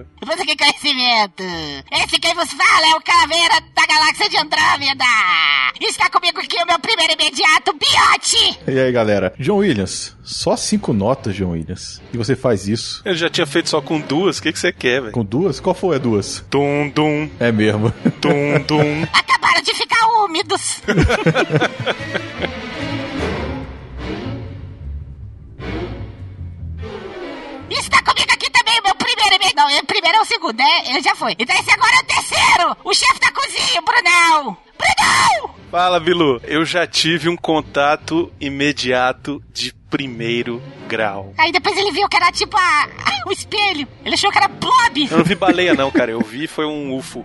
Velho. Você que conhecimento! Esse quem vos fala é o Caveira da Galáxia de Andrômeda! Está comigo aqui o meu primeiro imediato, Biote! E aí, galera? John Williams, só cinco notas, John Williams. E você faz isso Eu já tinha feito só com duas, o que, que você quer, velho? com duas? Qual foi a duas? Tum, dum, É mesmo. tum, dum. Acabaram de ficar úmidos! Não, o primeiro é o segundo, né? Ele já foi. Então esse agora é o terceiro! O chefe da cozinha, Brunão! Brunão! Fala, Bilu. Eu já tive um contato imediato de primeiro grau. Aí depois ele viu que era tipo a, o espelho. Ele achou que era Blob. Eu não vi baleia, não, cara. Eu vi foi um UFO.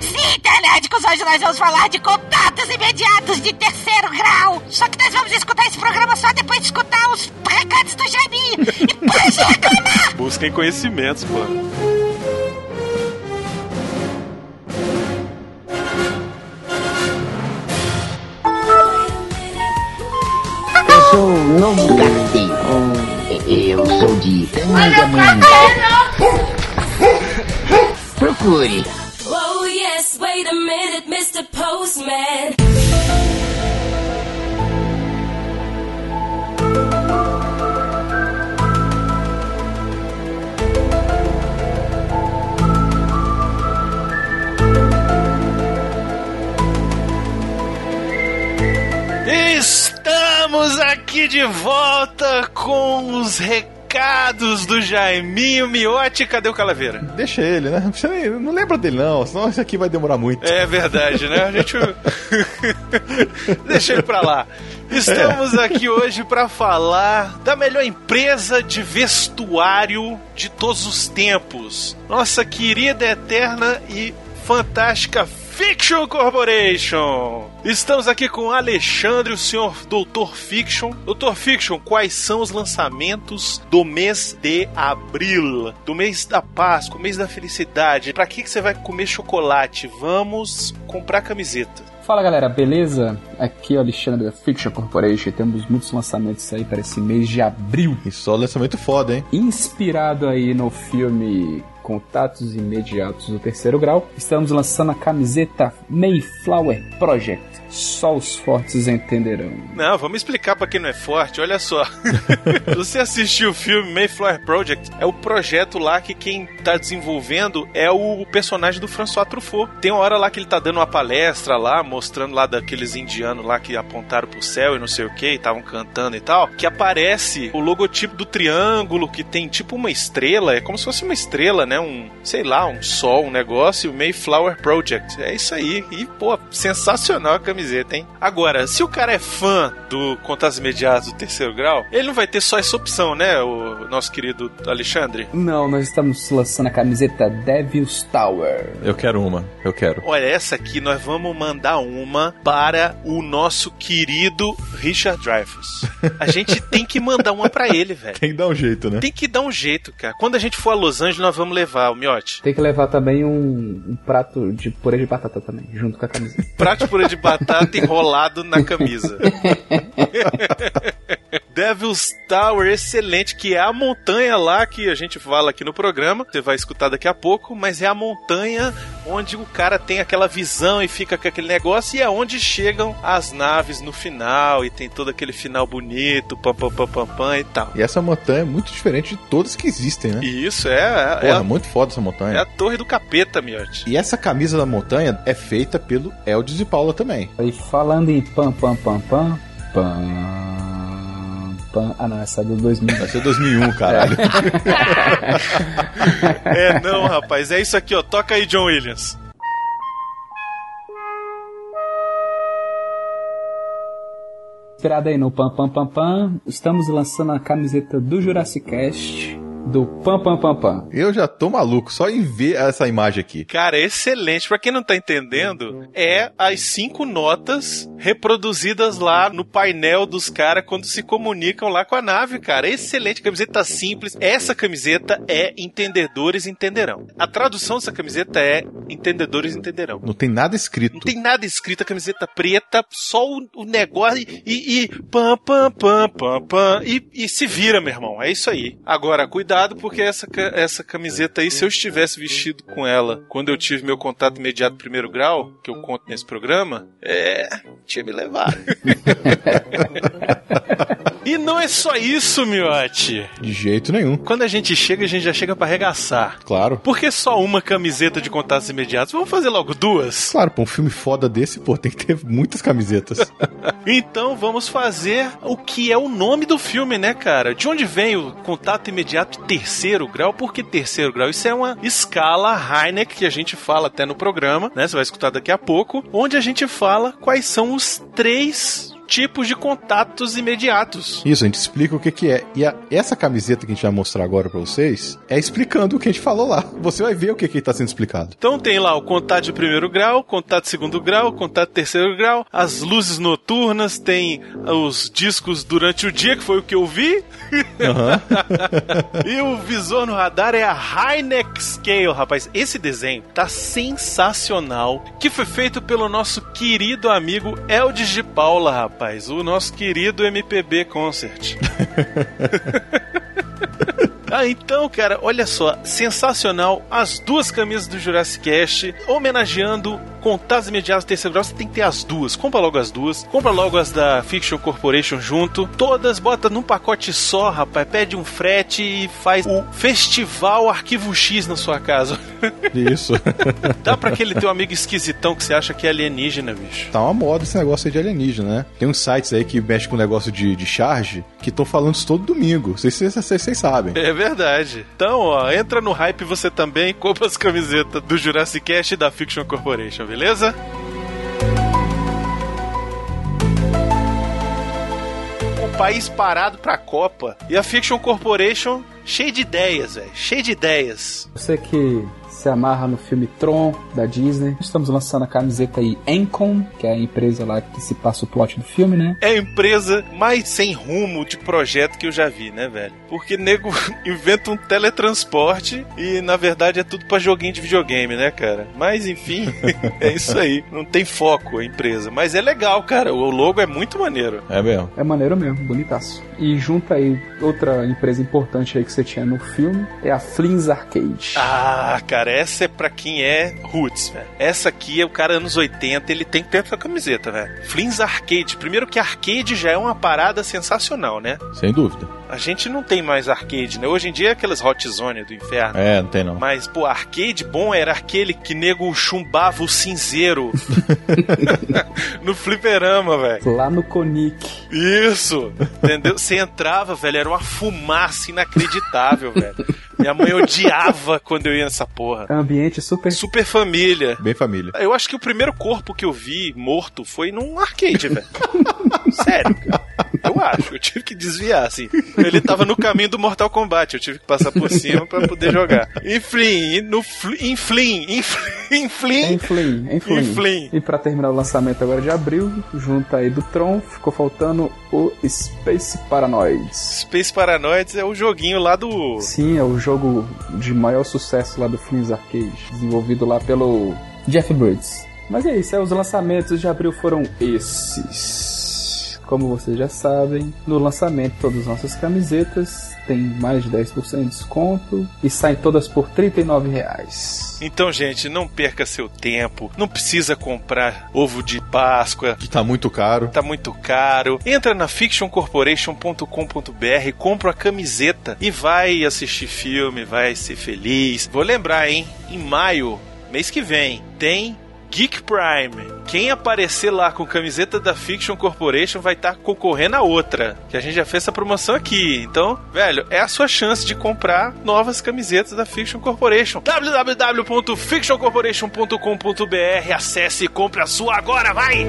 Sim, internéticos, hoje nós vamos falar de contatos imediatos de terceiro grau. Só que nós vamos escutar esse programa só depois de escutar os recados do Jaiminho. E para de reclamar! Busquem conhecimentos, pô. Eu sou o novo carteiro. Eu sou de Tangamanga. Procure. Yes, wait a minute, Mr. Postman. Estamos aqui de volta com os recados do Jaiminho Miotti. Cadê o Calaveira? Deixa ele, né? Você nem- não lembra dele, não, senão isso aqui vai demorar muito. É verdade, né? A gente. Deixa ele pra lá. Estamos aqui hoje pra falar da melhor empresa de vestuário de todos os tempos. Nossa querida, eterna e fantástica Fiction Corporation. Estamos aqui com Alexandre, o senhor Doutor Fiction. Doutor Fiction, quais são os lançamentos do mês de abril? Do mês da Páscoa, mês da felicidade. Pra que, que você vai comer chocolate? Vamos comprar camiseta. Fala galera, beleza? Aqui é o Alexandre da Fiction Corporation. Temos muitos lançamentos aí para esse mês de abril. E só lançamento foda, hein? Inspirado aí no filme Contatos Imediatos do Terceiro Grau, estamos lançando a camiseta Mayflower Project. Só os fortes entenderão. Não, vamos explicar pra quem não é forte. Olha só. Você assistiu o filme Mayflower Project? É o projeto lá que quem tá desenvolvendo é o personagem do François Truffaut. Tem uma hora lá que ele tá dando uma palestra lá, mostrando lá daqueles indianos lá que apontaram pro céu e não sei o que, estavam cantando e tal, que aparece o logotipo do triângulo que tem tipo uma estrela, é como se fosse uma estrela, né? Um, sei lá, um sol, um negócio, o Mayflower Project. É isso aí. E, pô, sensacional a camiseta, hein? Agora, se o cara é fã do Contatos Imediatos do Terceiro Grau, ele não vai ter só essa opção, né, o nosso querido Alexandre? Não, nós estamos lançando a camiseta Devil's Tower. Eu quero uma, eu quero. Olha, essa aqui nós vamos mandar uma para o nosso querido Richard Dreyfuss. A gente tem que mandar uma para ele, velho. Tem que dar um jeito, né? Tem que dar um jeito, cara. Quando a gente for a Los Angeles, nós vamos levar o miote. Tem que levar também um, um prato de purê de batata também, junto com a camiseta. Prato de purê de batata enrolado na camisa. Devil's Tower, excelente, que é a montanha lá que a gente fala aqui no programa. Você vai escutar daqui a pouco, mas é a montanha onde o cara tem aquela visão e fica com aquele negócio e é onde chegam as naves no final e tem todo aquele final bonito, pam pam pam pam, pam e tal. E essa montanha é muito diferente de todas que existem, né? E isso é, é, Porra, é, a, muito foda essa é montanha. a torre do capeta, miote. E essa camisa da montanha é feita pelo Eldis e Paula também. Aí falando em pam pam pam pam pam pam. Ah não, essa é do 2000. Vai ser 2001, caralho. É, não, rapaz, é isso aqui, ó. Toca aí, John Williams. Inspirado aí no Pam Pam Pam Pam, estamos lançando a camiseta do Jurassic Cast do Pam Pam Pam Pam. Eu já tô maluco só em ver essa imagem aqui. Cara, excelente. Pra quem não tá entendendo, é as cinco notas reproduzidas lá no painel dos caras quando se comunicam lá com a nave, cara. Excelente, camiseta simples. Essa camiseta é Entendedores Entenderão. A tradução dessa camiseta é Entendedores Entenderão. Não tem nada escrito. Não tem nada escrito, a camiseta preta, só o, o negócio e, e, e pam, pam, pam, pam, pam, e, e se vira, meu irmão. É isso aí. Agora, cuidado, porque essa, essa camiseta aí, se eu estivesse vestido com ela quando eu tive meu contato imediato primeiro grau, que eu conto nesse programa, é. tinha me levado. e não é só isso, miote. De jeito nenhum. Quando a gente chega, a gente já chega pra arregaçar. Claro. Por que só uma camiseta de contatos imediatos? Vamos fazer logo duas? Claro, pra um filme foda desse, pô, tem que ter muitas camisetas. Então vamos fazer o que é o nome do filme, né, cara? De onde vem o contato imediato terceiro grau? Por que terceiro grau? Isso é uma escala Heineck que a gente fala até no programa, né? Você vai escutar daqui a pouco, onde a gente fala quais são os três tipos de contatos imediatos. Isso, a gente explica o que que é. E a- essa camiseta que a gente vai mostrar agora pra vocês é explicando o que a gente falou lá. Você vai ver o que que tá sendo explicado. Então tem lá o contato de primeiro grau, contato de segundo grau, contato de terceiro grau, as luzes noturnas, tem os discos durante o dia, que foi o que eu vi, e o visor no radar é a Heineck Scale, rapaz. Esse desenho tá sensacional, que foi feito pelo nosso querido amigo Eldis de Paula, rapaz, o nosso querido MPB Concert. Ah, então, cara, olha só, sensacional. As duas camisas do Jurassic Cast, homenageando contatos imediatos do terceiro grau. Você tem que ter as duas. Compra logo as duas. Compra logo as da Fiction Corporation junto. Todas, bota num pacote só, rapaz. Pede um frete e faz o Festival Arquivo X na sua casa. Isso. Dá pra aquele teu amigo esquisitão que você acha que é alienígena, bicho. tá uma moda esse negócio aí de alienígena, né? Tem uns sites aí que mexem com negócio de, de charge que estão falando isso todo domingo. Vocês, vocês, vocês, vocês sabem. É verdade. Então, ó, entra no hype você também, compra as camisetas do Jurassic Cast e da Fiction Corporation, beleza? O país parado pra Copa e a Fiction Corporation cheia de ideias, velho, cheia de ideias. Você que se amarra no filme Tron da Disney, estamos lançando a camiseta aí Encom, que é a empresa lá que se passa o plot do filme, né? É a empresa mais sem rumo de projeto que eu já vi, né, velho? Porque nego inventa um teletransporte e na verdade é tudo pra joguinho de videogame, né, cara? Mas enfim, é isso aí. Não tem foco a empresa. Mas é legal, cara. O logo é muito maneiro. É mesmo. É maneiro mesmo, bonitaço. E junto aí, outra empresa importante aí que você tinha no filme é a Flins Arcade. Ah, cara, essa é pra quem é roots, velho. Essa aqui é o cara anos 80, ele tem que ter essa camiseta, velho. Flins Arcade. Primeiro que arcade já é uma parada sensacional, né? Sem dúvida. A gente não tem mais arcade, né? Hoje em dia é aquelas hot zone do inferno. É, não tem não. Mas, pô, arcade bom era aquele que nego chumbava o cinzeiro no fliperama, velho. Lá no Conic. Isso, entendeu? Você entrava, velho, era uma fumaça inacreditável, velho. Minha mãe odiava quando eu ia nessa porra. É um ambiente super. Super família. Bem família. Eu acho que o primeiro corpo que eu vi morto foi num arcade, velho. Sério, cara. Eu acho. Eu tive que desviar, assim. Ele tava no caminho do Mortal Kombat. Eu tive que passar por cima pra poder jogar. Enfim, no fl- Inflim, Inflim, Inflim. Enflim. Enflim. E pra terminar o lançamento agora de abril, junto aí do Tron, ficou faltando o Space Paranoids. Space Paranoids é o joguinho lá do. Sim, é o jogo de maior sucesso lá do Flins Arcade, desenvolvido lá pelo Jeff Bridges. Mas é isso, é, os lançamentos de abril foram esses. Como vocês já sabem, no lançamento todas as nossas camisetas tem mais de 10% de desconto e saem todas por 39 reais. Então, gente, não perca seu tempo. Não precisa comprar ovo de Páscoa. Que tá muito caro. Tá muito caro. Entra na fictioncorporation.com.br, compra a camiseta e vai assistir filme, vai ser feliz. Vou lembrar, hein? Em maio, mês que vem, tem Geek Prime. Quem aparecer lá com camiseta da Fiction Corporation vai estar tá concorrendo a outra. Que a gente já fez essa promoção aqui. Então, velho, é a sua chance de comprar novas camisetas da Fiction Corporation. www.fictioncorporation.com.br Acesse e compre a sua agora, vai!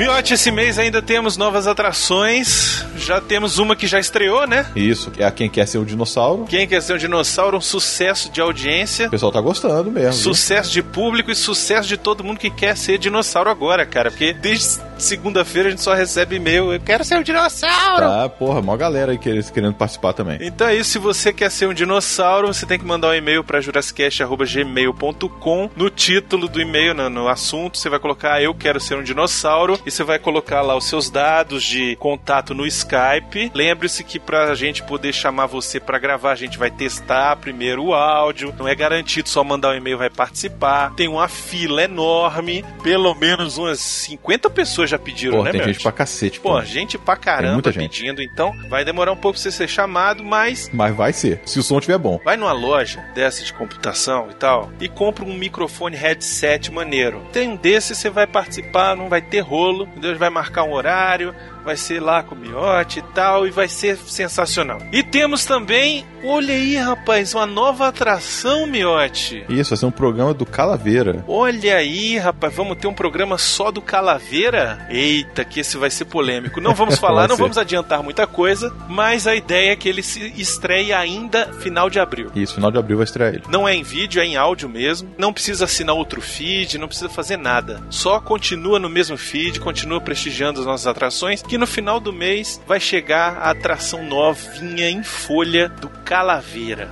Miote, esse mês ainda temos novas atrações. Já temos uma que já estreou, né? Isso, que é a Quem Quer Ser um Dinossauro. Quem Quer Ser um Dinossauro, um sucesso de audiência. O pessoal tá gostando mesmo. Sucesso viu? de público e sucesso de todo mundo que quer ser dinossauro agora, cara. Porque desde segunda-feira a gente só recebe e-mail. Eu quero ser um dinossauro! Tá, porra, mó galera aí querendo participar também. Então é isso. Se você quer ser um dinossauro, você tem que mandar um e-mail pra jurassicast.gmail.com. No título do e-mail, no, no assunto, você vai colocar Eu quero ser um dinossauro e você vai colocar lá os seus dados de contato no Skype. Lembre-se que pra gente poder chamar você para gravar, a gente vai testar primeiro o áudio. Não é garantido só mandar um e-mail vai participar. Tem uma fila enorme, pelo menos umas 50 pessoas já pediram, pô, né, tem meu? gente pra cacete, pô. Pô, gente pra caramba muita gente. pedindo, então vai demorar um pouco pra você ser chamado, mas mas vai ser, se o som estiver bom. Vai numa loja dessa de computação e tal e compra um microfone headset maneiro. Tem um desses, você vai participar, não vai ter rolo, Deus vai marcar um horário, vai ser lá com o miote e tal, e vai ser sensacional. E temos também, olha aí, rapaz, uma nova atração, miote. Isso, vai ser um programa do Calaveira. Olha aí, rapaz, vamos ter um programa só do Calaveira? Eita, que esse vai ser polêmico. Não vamos falar, não vamos adiantar muita coisa, mas a ideia é que ele se estreie ainda final de abril. Isso, final de abril vai estrear ele. Não é em vídeo, é em áudio mesmo. Não precisa assinar outro feed, não precisa fazer nada. Só continua no mesmo feed, continua prestigiando as nossas atrações que no final do mês vai chegar a atração novinha em folha do Calaveira.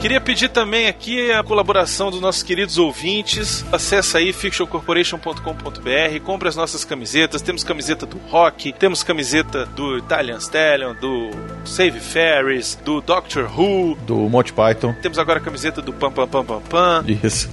Queria pedir também aqui a colaboração dos nossos queridos ouvintes. Acesse aí fictioncorporation.com.br, compre as nossas camisetas. Temos camiseta do Rock, temos camiseta do Italian Stallion, do Save Ferris, do Doctor Who, do Monty Python. Temos agora a camiseta do Pam Pam Pam Pam Pam. Isso.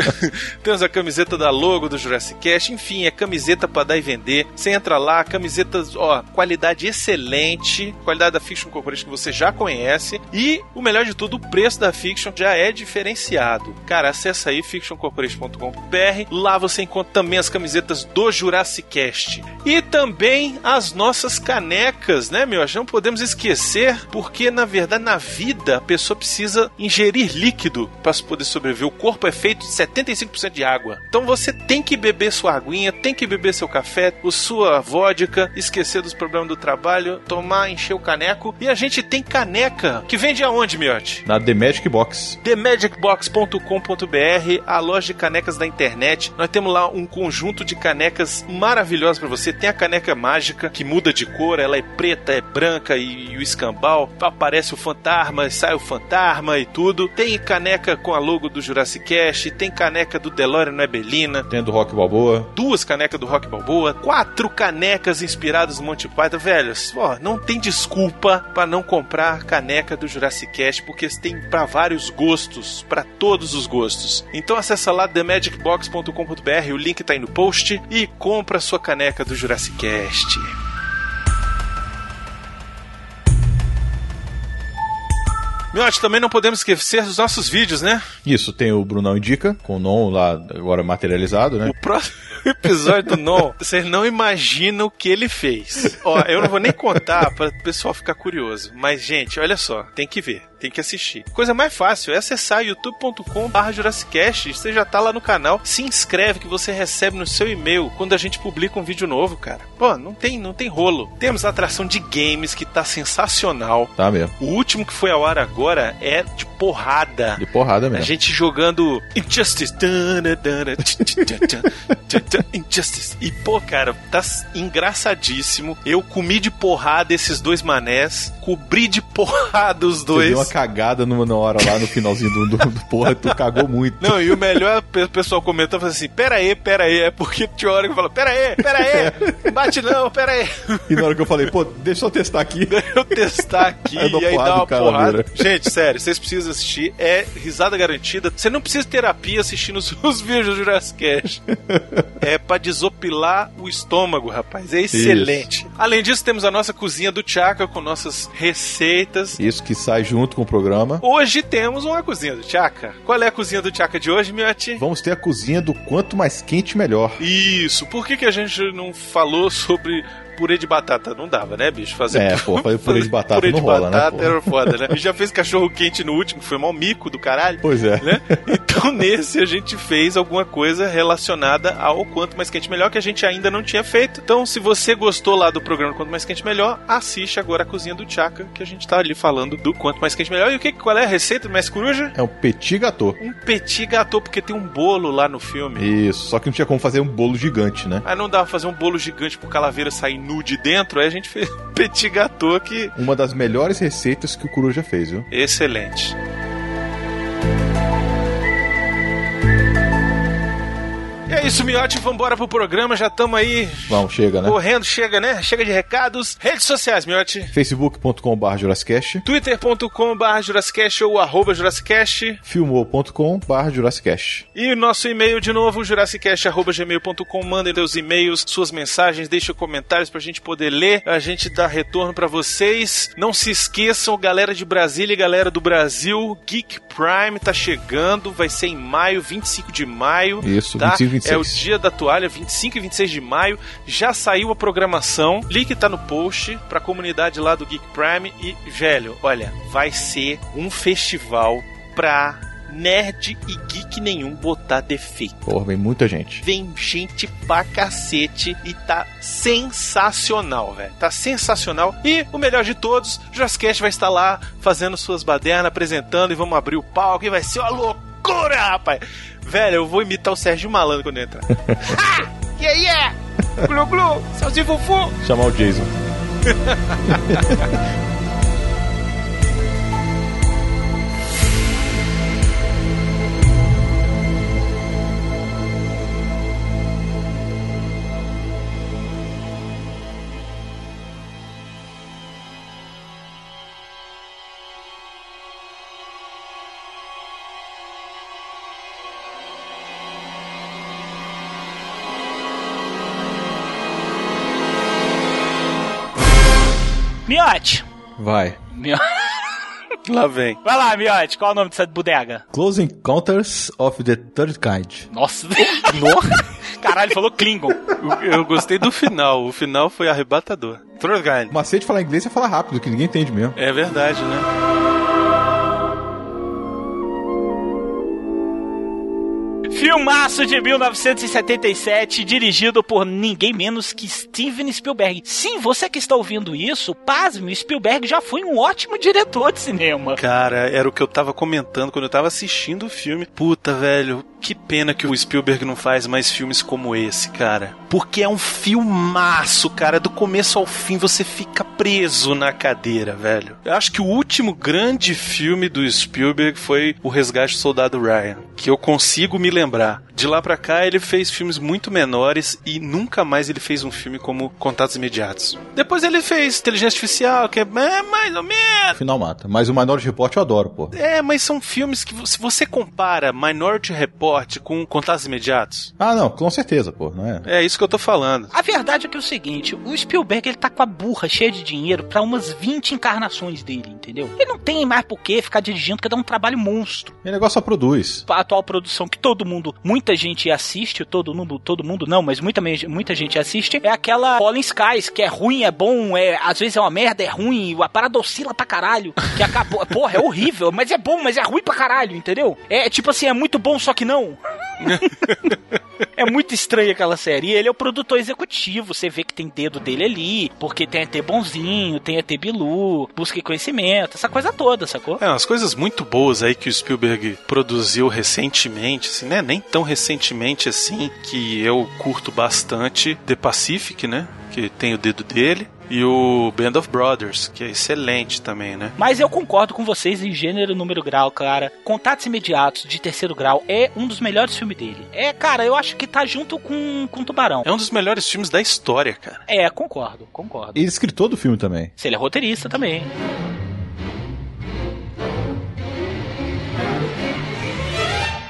temos a camiseta da logo do Jurassic Cast. Enfim, é camiseta para dar e vender. Você entra lá, camisetas, ó, qualidade excelente, qualidade da Fiction Corporation que você já conhece e o melhor de tudo, o preço da Fiction já é diferenciado. Cara, acessa aí fictioncorporation.com.br. Lá você encontra também as camisetas do Jurassic Cast. E também as nossas canecas, né, meu? Não podemos esquecer, porque na verdade na vida a pessoa precisa ingerir líquido para poder sobreviver. O corpo é feito de 75% de água. Então você tem que beber sua aguinha, tem que beber seu café, o sua vodka, esquecer dos problemas do trabalho, tomar, encher o caneco. E a gente tem caneca que vende aonde, Miote? Na Demet Magic Box. TheMagicBox.com.br, a loja de canecas da internet. Nós temos lá um conjunto de canecas maravilhosas para você. Tem a caneca mágica que muda de cor, ela é preta, é branca e, e o escambau. Aparece o fantasma, sai o fantasma e tudo. Tem caneca com a logo do Jurassic Cast, tem caneca do DeLorean Nebelina. Tem a do Rock Balboa. Duas canecas do Rock Balboa. Quatro canecas inspiradas no Monty Python. Velho, ó, não tem desculpa para não comprar caneca do Jurassic Cast, porque tem pra vários gostos, para todos os gostos. Então acessa lá themagicbox.com.br, o link tá aí no post e compra sua caneca do Jurassic Cast. Miote, também não podemos esquecer dos nossos vídeos, né? Isso, tem o Brunão Indica, com o Non lá agora materializado, né? O próximo episódio do Non, vocês não imaginam o que ele fez. Ó, eu não vou nem contar para o pessoal ficar curioso, mas gente, olha só, tem que ver tem que assistir. Coisa mais fácil é acessar youtube.com.br Jurassicast. Você já tá lá no canal. Se inscreve que você recebe no seu e-mail quando a gente publica um vídeo novo, cara. Pô, não tem, não tem rolo. Temos a atração de games que tá sensacional. Tá mesmo. O último que foi ao ar agora é de porrada. De porrada mesmo. A gente jogando Injustice. Injustice. E, pô, cara, tá engraçadíssimo. Eu comi de porrada esses dois manés, cobri de porrada os dois cagada numa hora lá no finalzinho do, do, do porra, tu cagou muito. Não, e o melhor, o pessoal comenta fala assim: pera aí, pera aí. É porque tinha hora que fala: pera aí, pera aí, bate não, pera aí. E na hora que eu falei, pô, deixa eu testar aqui. Eu testar aqui eu e aí dá uma cara, porrada. vira. Gente, sério, vocês precisam assistir. É risada garantida. Você não precisa de terapia assistindo os, os vídeos do Jurassic Cast. É pra desopilar o estômago, rapaz. É excelente. Além disso, temos a nossa cozinha do Chaka com nossas receitas. Isso que sai junto com o programa. Hoje temos uma cozinha do Chaka. Qual é a cozinha do Chaka de hoje, Miotti? Vamos ter a cozinha do quanto mais quente, melhor. Isso. Por que, que a gente não falou sobre purê de batata? Não dava, né, bicho? Fazer É, pô, fazer purê de batata purê não de rola, né, batata pô? era foda, né? E já fez cachorro quente no último, que foi mal mico do caralho. Pois é. Né? Então nesse a gente fez alguma coisa relacionada ao Quanto Mais Quente Melhor que a gente ainda não tinha feito. Então se você gostou lá do programa Quanto Mais Quente Melhor, assiste agora a Cozinha do Chaka, que a gente tá ali falando do Quanto Mais Quente Melhor. E o que, qual é a receita do Mestre Coruja? É um petit gâteau. Um petit gâteau, porque tem um bolo lá no filme. Isso, só que não tinha como fazer um bolo gigante, né? Aí não dava fazer um bolo gigante pro calaveira sair nu de dentro, aí a gente fez petit gâteau que Uma das melhores receitas que o Coruja fez, viu? excelente. É isso, Miotti, vambora pro programa, já estamos aí Vamos, chega, né? correndo, chega, né? Chega de recados. Redes sociais, Miotti. facebook.com.br Jurassicast, twitter.com.br Jurassicast ou arroba Jurassicast. filmou.com.br Jurassicast. E o nosso e-mail de novo, jurassicast.gmail.com. Mandem seus e-mails, suas mensagens, deixem comentários pra gente poder ler, a gente dá retorno pra vocês. Não se esqueçam, galera de Brasília e galera do Brasil, Geek Prime tá chegando, vai ser em maio, 25 de maio. Isso, tá? 25 e 26. É o dia da toalha, 25 e 26 de maio. Já saiu a programação. Link tá no post pra comunidade lá do Geek Prime. E, velho, olha, vai ser um festival pra nerd e geek nenhum botar defeito. Porra, vem muita gente. Vem gente pra cacete e tá sensacional, velho. Tá sensacional. E o melhor de todos, o Jurassic vai estar lá fazendo suas badernas, apresentando e vamos abrir o palco e vai ser uma loucura, rapaz. Velho, eu vou imitar o Sérgio Malandro quando entrar. ha! Yeah, yeah! Glu, glu! Salzinho fufu! Chamar o Jason. Miote. Vai. Mio- Lá vem. Vai lá, Miote, qual é o nome dessa bodega? Close Encounters of the Third Kind. Nossa. Caralho, falou Klingon. Eu, eu gostei do final. O final foi arrebatador. Trollgein. O macete de falar inglês é falar rápido, que ninguém entende mesmo. É verdade, né? Filmaço de 1977, dirigido por ninguém menos que Steven Spielberg. Sim, você que está ouvindo isso, pasme, Spielberg já foi um ótimo diretor de cinema. Cara, era o que eu tava comentando quando eu tava assistindo o filme. Puta, velho, que pena que o Spielberg não faz mais filmes como esse, cara. Porque é um filmaço, cara. Do começo ao fim você fica preso na cadeira, velho. Eu acho que o último grande filme do Spielberg foi O Resgate do Soldado Ryan, que eu consigo me lembrar. De lá pra cá ele fez filmes muito menores e nunca mais ele fez um filme como Contatos Imediatos. Depois ele fez Inteligência Artificial, que é é, mais ou menos. Final mata. Mas o Minority Report eu adoro, pô. É, mas são filmes que, se você compara Minority Report com Contatos Imediatos, Ah, não, com certeza, pô, não é? é isso que eu tô falando. A verdade é que é o seguinte, o Spielberg ele tá com a burra cheia de dinheiro pra umas 20 encarnações dele, entendeu? Ele não tem mais por que ficar dirigindo, porque dá um trabalho monstro. E o negócio só produz. A atual produção que todo mundo, muita gente assiste, todo mundo, todo mundo não, mas muita, muita gente assiste, é aquela Fallen Skies, que é ruim, é bom, é, às vezes é uma merda, é ruim, a parada oscila pra caralho, que acabou, porra, é horrível, mas é bom, mas é ruim pra caralho, entendeu? É tipo assim, é muito bom, só que não. É muito estranho aquela série. Ele é o produtor executivo. Você vê que tem dedo dele ali, porque tem ET bonzinho, tem ET Bilu, busca conhecimento, essa coisa toda, sacou? É, umas coisas muito boas aí que o Spielberg produziu recentemente, assim, né? Nem tão recentemente assim, que eu curto bastante. The Pacific, né? Que tem o dedo dele. E o Band of Brothers, que é excelente também, né? Mas eu concordo com vocês em gênero, número, grau, cara. Contatos Imediatos de Terceiro Grau é um dos melhores filmes dele. É, cara, eu acho que tá junto com, com Tubarão. É um dos melhores filmes da história, cara. É, concordo, concordo. E escritor do filme também. Se ele é roteirista também.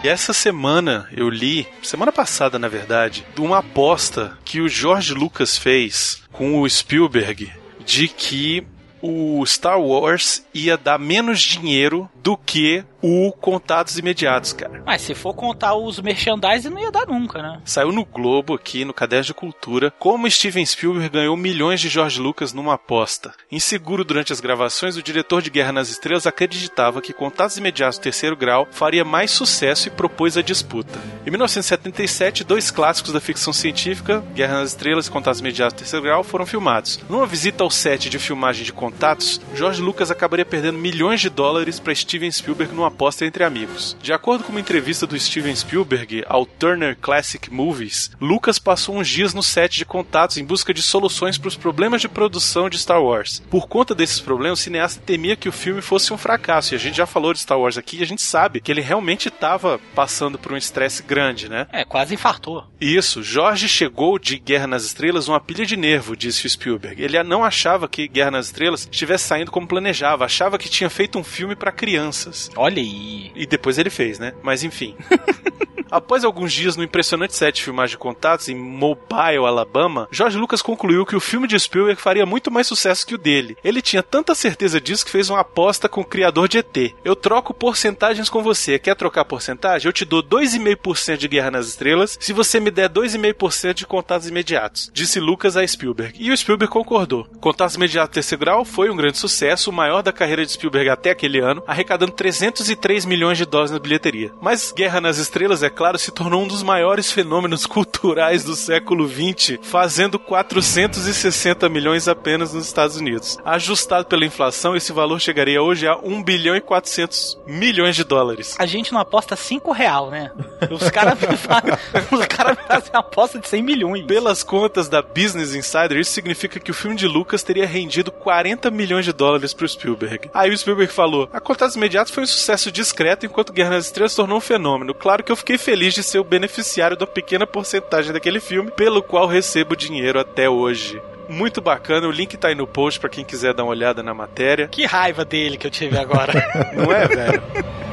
E essa semana eu li, semana passada na verdade, de uma aposta que o George Lucas fez com o Spielberg de que o Star Wars ia dar menos dinheiro do que o Contatos Imediatos, cara. Mas se for contar os merchandising, não ia dar nunca, né? Saiu no Globo aqui, no Caderno de Cultura, como Steven Spielberg ganhou milhões de George Lucas numa aposta. Inseguro durante as gravações, o diretor de Guerra nas Estrelas acreditava que Contatos Imediatos do Terceiro Grau faria mais sucesso e propôs a disputa. Em 1977, dois clássicos da ficção científica, Guerra nas Estrelas e Contatos Imediatos do Terceiro Grau, foram filmados. Numa visita ao set de filmagem de Contatos, George Lucas acabaria perdendo milhões de dólares para Steven Spielberg numa aposta entre amigos. De acordo com uma entrevista do Steven Spielberg ao Turner Classic Movies, Lucas passou uns dias no set de contatos em busca de soluções para os problemas de produção de Star Wars. Por conta desses problemas, o cineasta temia que o filme fosse um fracasso. E a gente já falou de Star Wars aqui e a gente sabe que ele realmente estava passando por um estresse grande, né? É, quase infartou. Isso, Jorge chegou de Guerra nas Estrelas uma pilha de nervo, disse Spielberg. Ele não achava que Guerra nas Estrelas estivesse saindo como planejava, achava que tinha feito um filme para crianças. Olha aí. E depois ele fez, né? Mas enfim. Após alguns dias no impressionante set de filmagem de contatos em Mobile, Alabama, George Lucas concluiu que o filme de Spielberg faria muito mais sucesso que o dele. Ele tinha tanta certeza disso que fez uma aposta com o criador de ET. Eu troco porcentagens com você. Quer trocar porcentagem? Eu te dou 2,5% de Guerra nas Estrelas se você me der 2,5% de contatos imediatos, disse Lucas a Spielberg. E o Spielberg concordou. Contatos imediatos terceiro grau foi um grande sucesso, o maior da carreira de Spielberg até aquele ano, 303 milhões de dólares na bilheteria. Mas Guerra nas Estrelas, é claro, se tornou um dos maiores fenômenos culturais do século XX, fazendo 460 milhões apenas nos Estados Unidos. Ajustado pela inflação, esse valor chegaria hoje a 1 bilhão e 400 milhões de dólares. A gente não aposta 5 real, né? Os caras os cara fazem uma aposta de 100 milhões. Pelas contas da Business Insider, isso significa que o filme de Lucas teria rendido 40 milhões de dólares pro Spielberg. Aí o Spielberg falou: A Imediatos foi um sucesso discreto, enquanto Guerra nas Estrelas tornou um fenômeno. Claro que eu fiquei feliz de ser o beneficiário da pequena porcentagem daquele filme, pelo qual recebo dinheiro até hoje. Muito bacana, o link tá aí no post para quem quiser dar uma olhada na matéria. Que raiva dele que eu tive agora. Não é, velho?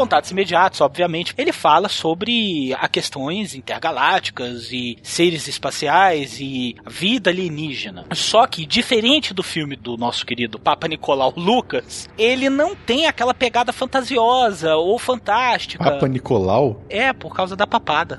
contatos imediatos, obviamente, ele fala sobre a questões intergalácticas e seres espaciais e vida alienígena. Só que, diferente do filme do nosso querido Papa Nicolau Lucas, ele não tem aquela pegada fantasiosa ou fantástica. Papa Nicolau? É, por causa da papada.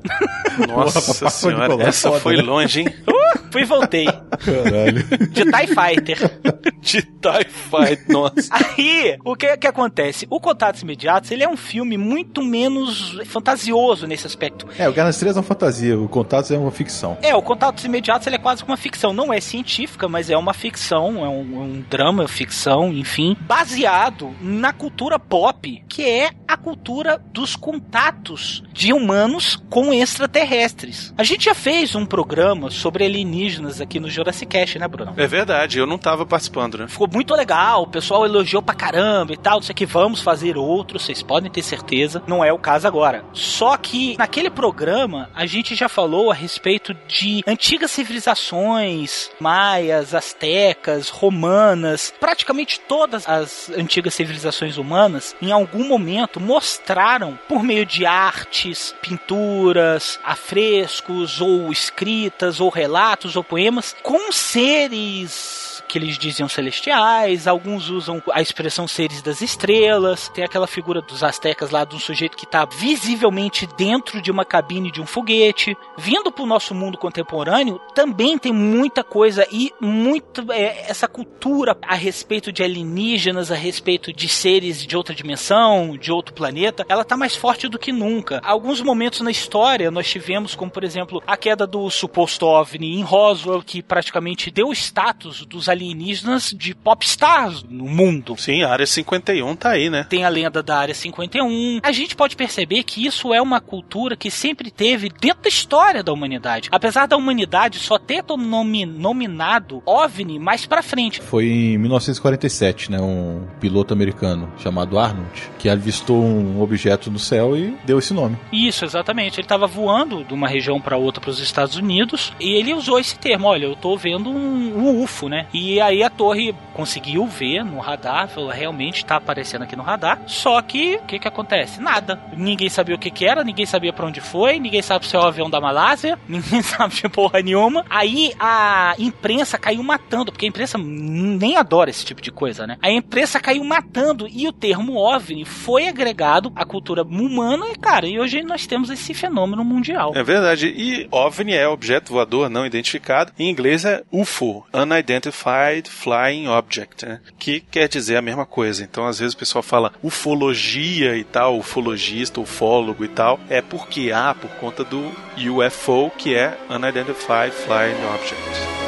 Nossa senhora, Nicolau essa foda, foi né? longe, hein? Uh, fui e voltei. Caralho. De TIE Fighter. De TIE Fight, nossa. Aí, o que que acontece? O Contatos Imediatos, ele é um filme muito menos fantasioso nesse aspecto. É, o Guerra nas Estrelas é uma fantasia, o Contatos é uma ficção. É, o Contatos Imediatos ele é quase uma ficção. Não é científica, mas é uma ficção, é um, é um drama, ficção, enfim, baseado na cultura pop, que é a cultura dos contatos de humanos com extraterrestres. A gente já fez um programa sobre alienígenas aqui no Jurassic Cast, né, Bruno? É verdade, eu não tava participando, né? Ficou muito legal, o pessoal elogiou pra caramba e tal, não sei o que, vamos fazer outro, vocês podem ter certeza, não é o caso agora. Só que naquele programa a gente já falou a respeito de antigas civilizações, maias, astecas, romanas, praticamente todas as antigas civilizações humanas, em algum momento mostraram por meio de artes, pinturas, afrescos ou escritas ou relatos ou poemas com seres que eles diziam celestiais, alguns usam a expressão seres das estrelas, tem aquela figura dos astecas lá de um sujeito que está visivelmente dentro de uma cabine de um foguete. Vindo para o nosso mundo contemporâneo, também tem muita coisa e muito é, essa cultura a respeito de alienígenas, a respeito de seres de outra dimensão, de outro planeta, ela tá mais forte do que nunca. Alguns momentos na história nós tivemos, como por exemplo, a queda do suposto OVNI em Roswell, que praticamente deu status dos alienígenas de popstars no mundo. Sim, a área 51 tá aí, né? Tem a lenda da área 51. A gente pode perceber que isso é uma cultura que sempre teve dentro da história da humanidade. Apesar da humanidade só ter nomi nominado OVNI mais pra frente. Foi em 1947, né? Um piloto americano chamado Arnold, que avistou um objeto no céu e deu esse nome. Isso, exatamente. Ele estava voando de uma região para outra para os Estados Unidos e ele usou esse termo. Olha, eu tô vendo um, um UFO, né? E aí a torre conseguiu ver no radar, falou, realmente tá aparecendo aqui no radar. Só que o que que acontece? Nada. Ninguém sabia o que que era, ninguém sabia para onde foi, ninguém sabe se é o avião da Malásia, ninguém sabe de porra nenhuma. Aí a imprensa caiu matando, porque a imprensa nem adora esse tipo de coisa, né? A imprensa caiu matando e o termo OVNI foi agregado à cultura humana e, cara, e hoje nós temos esse fenômeno mundial. É verdade. E OVNI é objeto voador não identificado. Em inglês é UFO, Unidentified Flying Object, né? que quer dizer a mesma coisa. Então, às vezes o pessoal fala ufologia e tal, ufologista, ufólogo e tal. É porque, ah, por conta do UFO, que é Unidentified Flying Object.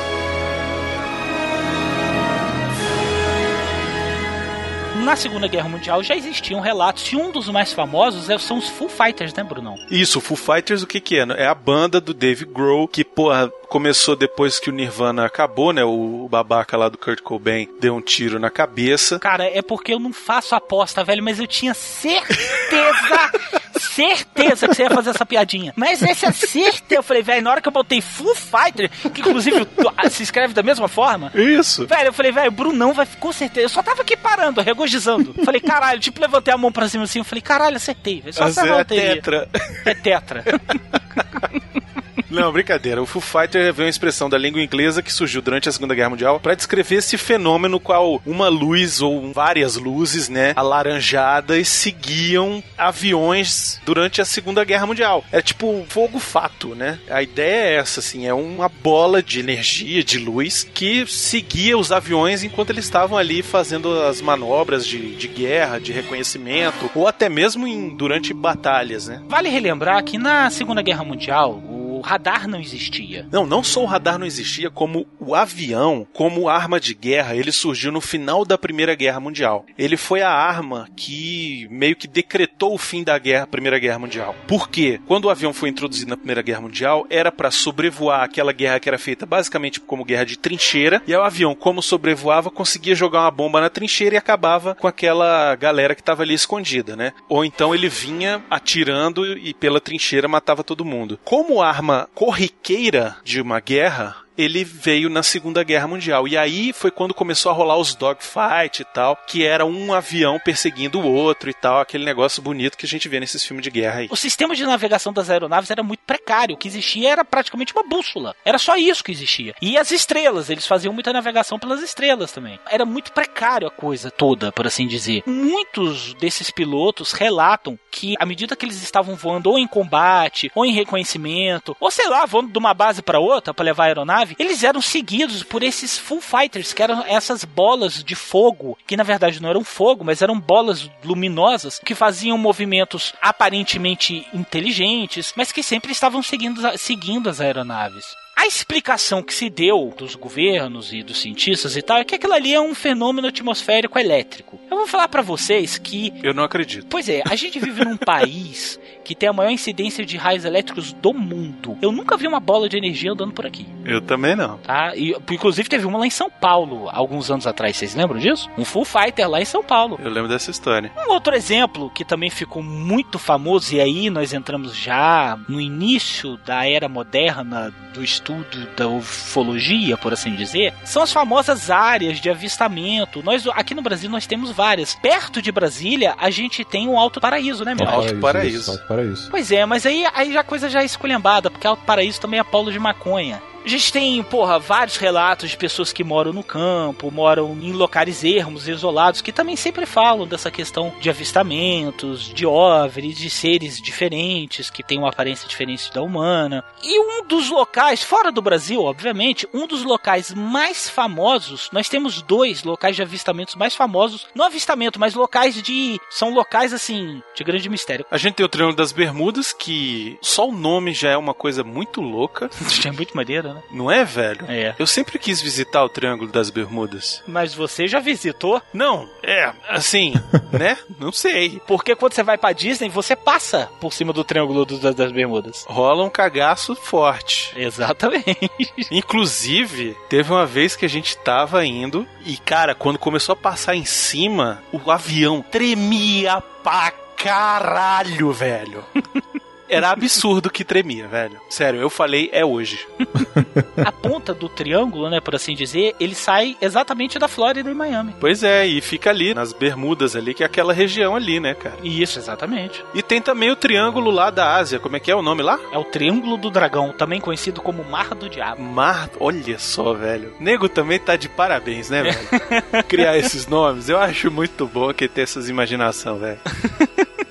Na Segunda Guerra Mundial já existiam relatos, e um dos mais famosos é- são os Foo Fighters, né, Brunão? Isso, Foo Fighters o que que é? É a banda do Dave Grohl, que, porra, começou depois que o Nirvana acabou, né? O babaca lá do Kurt Cobain deu um tiro na cabeça. Cara, é porque eu não faço aposta, velho, mas eu tinha certeza, certeza que você ia fazer essa piadinha. Mas essa certeza, eu falei, velho, na hora que eu botei Foo Fighter, que inclusive se escreve da mesma forma. Isso. Velho, eu falei, velho, o Brunão vai com certeza. Eu só tava aqui parando, regozijando. Falei, caralho, tipo, levantei a mão pra cima assim, eu falei, caralho, acertei, velho. Só essa é tetra. É tetra. Não, brincadeira. O Foo Fighter veio uma expressão da língua inglesa que surgiu durante a Segunda Guerra Mundial para descrever esse fenômeno qual uma luz ou várias luzes, né, alaranjadas seguiam aviões durante a Segunda Guerra Mundial. É tipo fogo fato, né? A ideia é essa, assim, é uma bola de energia, de luz que seguia os aviões enquanto eles estavam ali fazendo as manobras de, de guerra, de reconhecimento ou até mesmo em, durante batalhas, né? Vale relembrar que na Segunda Guerra Mundial, o radar não existia. Não, não só o radar não existia, como o avião, como arma de guerra, ele surgiu no final da Primeira Guerra Mundial. Ele foi a arma que meio que decretou o fim da guerra, Primeira Guerra Mundial. Por quê? Quando o avião foi introduzido na Primeira Guerra Mundial, era para sobrevoar aquela guerra que era feita basicamente como guerra de trincheira, e o avião, como sobrevoava, conseguia jogar uma bomba na trincheira e acabava com aquela galera que estava ali escondida, né? Ou então ele vinha atirando e pela trincheira matava todo mundo. Como arma corriqueira de uma guerra, ele veio na Segunda Guerra Mundial. E aí foi quando começou a rolar os dogfight e tal, que era um avião perseguindo o outro e tal, aquele negócio bonito que a gente vê nesses filmes de guerra aí. O sistema de navegação das aeronaves era muito precário. O que existia era praticamente uma bússola. Era só isso que existia. E as estrelas, eles faziam muita navegação pelas estrelas também. Era muito precário a coisa toda, por assim dizer. Muitos desses pilotos relatam que, à medida que eles estavam voando ou em combate, ou em reconhecimento, ou sei lá, voando de uma base para outra para levar a aeronave, eles eram seguidos por esses full fighters, que eram essas bolas de fogo, que na verdade não eram fogo, mas eram bolas luminosas que faziam movimentos aparentemente inteligentes, mas que sempre estavam seguindo, seguindo as aeronaves. A explicação que se deu dos governos e dos cientistas e tal é que aquilo ali é um fenômeno atmosférico elétrico. Eu vou falar para vocês que. Eu não acredito. Pois é, a gente vive num país que tem a maior incidência de raios elétricos do mundo. Eu nunca vi uma bola de energia andando por aqui. Eu também não. Tá? E, inclusive teve uma lá em São Paulo, alguns anos atrás. Vocês lembram disso? Um Full Fighter lá em São Paulo. Eu lembro dessa história. Um outro exemplo que também ficou muito famoso, e aí nós entramos já no início da era moderna do estudo da ufologia, por assim dizer, são as famosas áreas de avistamento. Nós aqui no Brasil nós temos várias. Perto de Brasília, a gente tem o Alto Paraíso, né, meu? Alto Paraíso. isso, Alto Paraíso. Pois é, mas aí, aí já a coisa já é esculhambada, porque Alto Paraíso também é polo de maconha. A gente tem, porra, vários relatos de pessoas que moram no campo, moram em locais ermos, isolados, que também sempre falam dessa questão de avistamentos, de OVNIs, de seres diferentes, que têm uma aparência diferente da humana. E um dos locais, fora do Brasil, obviamente, um dos locais mais famosos, nós temos dois locais de avistamentos mais famosos, não avistamento, mas locais de. são locais assim, de grande mistério. A gente tem o Triângulo das Bermudas, que só o nome já é uma coisa muito louca. É muito maneiro, né? Não é, velho? É. Eu sempre quis visitar o Triângulo das Bermudas. Mas você já visitou? Não, é, assim, né? Não sei. Porque quando você vai pra Disney, você passa por cima do Triângulo do- das, das Bermudas. Rola um cagaço forte. Exatamente. Inclusive, teve uma vez que a gente tava indo e, cara, quando começou a passar em cima, o avião tremia pra caralho, velho. Era absurdo que tremia, velho. Sério, eu falei, é hoje. A ponta do triângulo, né, por assim dizer, ele sai exatamente da Flórida e Miami. Pois é, e fica ali, nas Bermudas ali, que é aquela região ali, né, cara? Isso, exatamente. E tem também o triângulo lá da Ásia, como é que é o nome lá? É o Triângulo do Dragão, também conhecido como Mar do Diabo. Mar, olha só, velho. Nego também tá de parabéns, né, velho? Criar esses nomes, eu acho muito bom que ter essas imaginação, velho.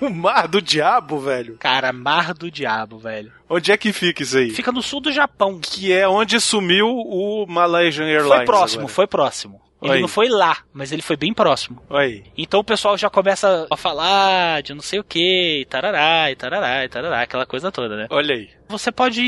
o Mar do Diabo, velho. Cara, Mar do Diabo, velho. Onde é que fica isso aí? Fica no sul do Japão. Que é onde sumiu o Malaysian Airlines. Foi próximo, agora. foi próximo. Ele Aí. não foi lá, mas ele foi bem próximo. Aí. Então o pessoal já começa a falar de não sei o que, e tarará, e tarará, e tarará, aquela coisa toda, né? Olha aí. Você pode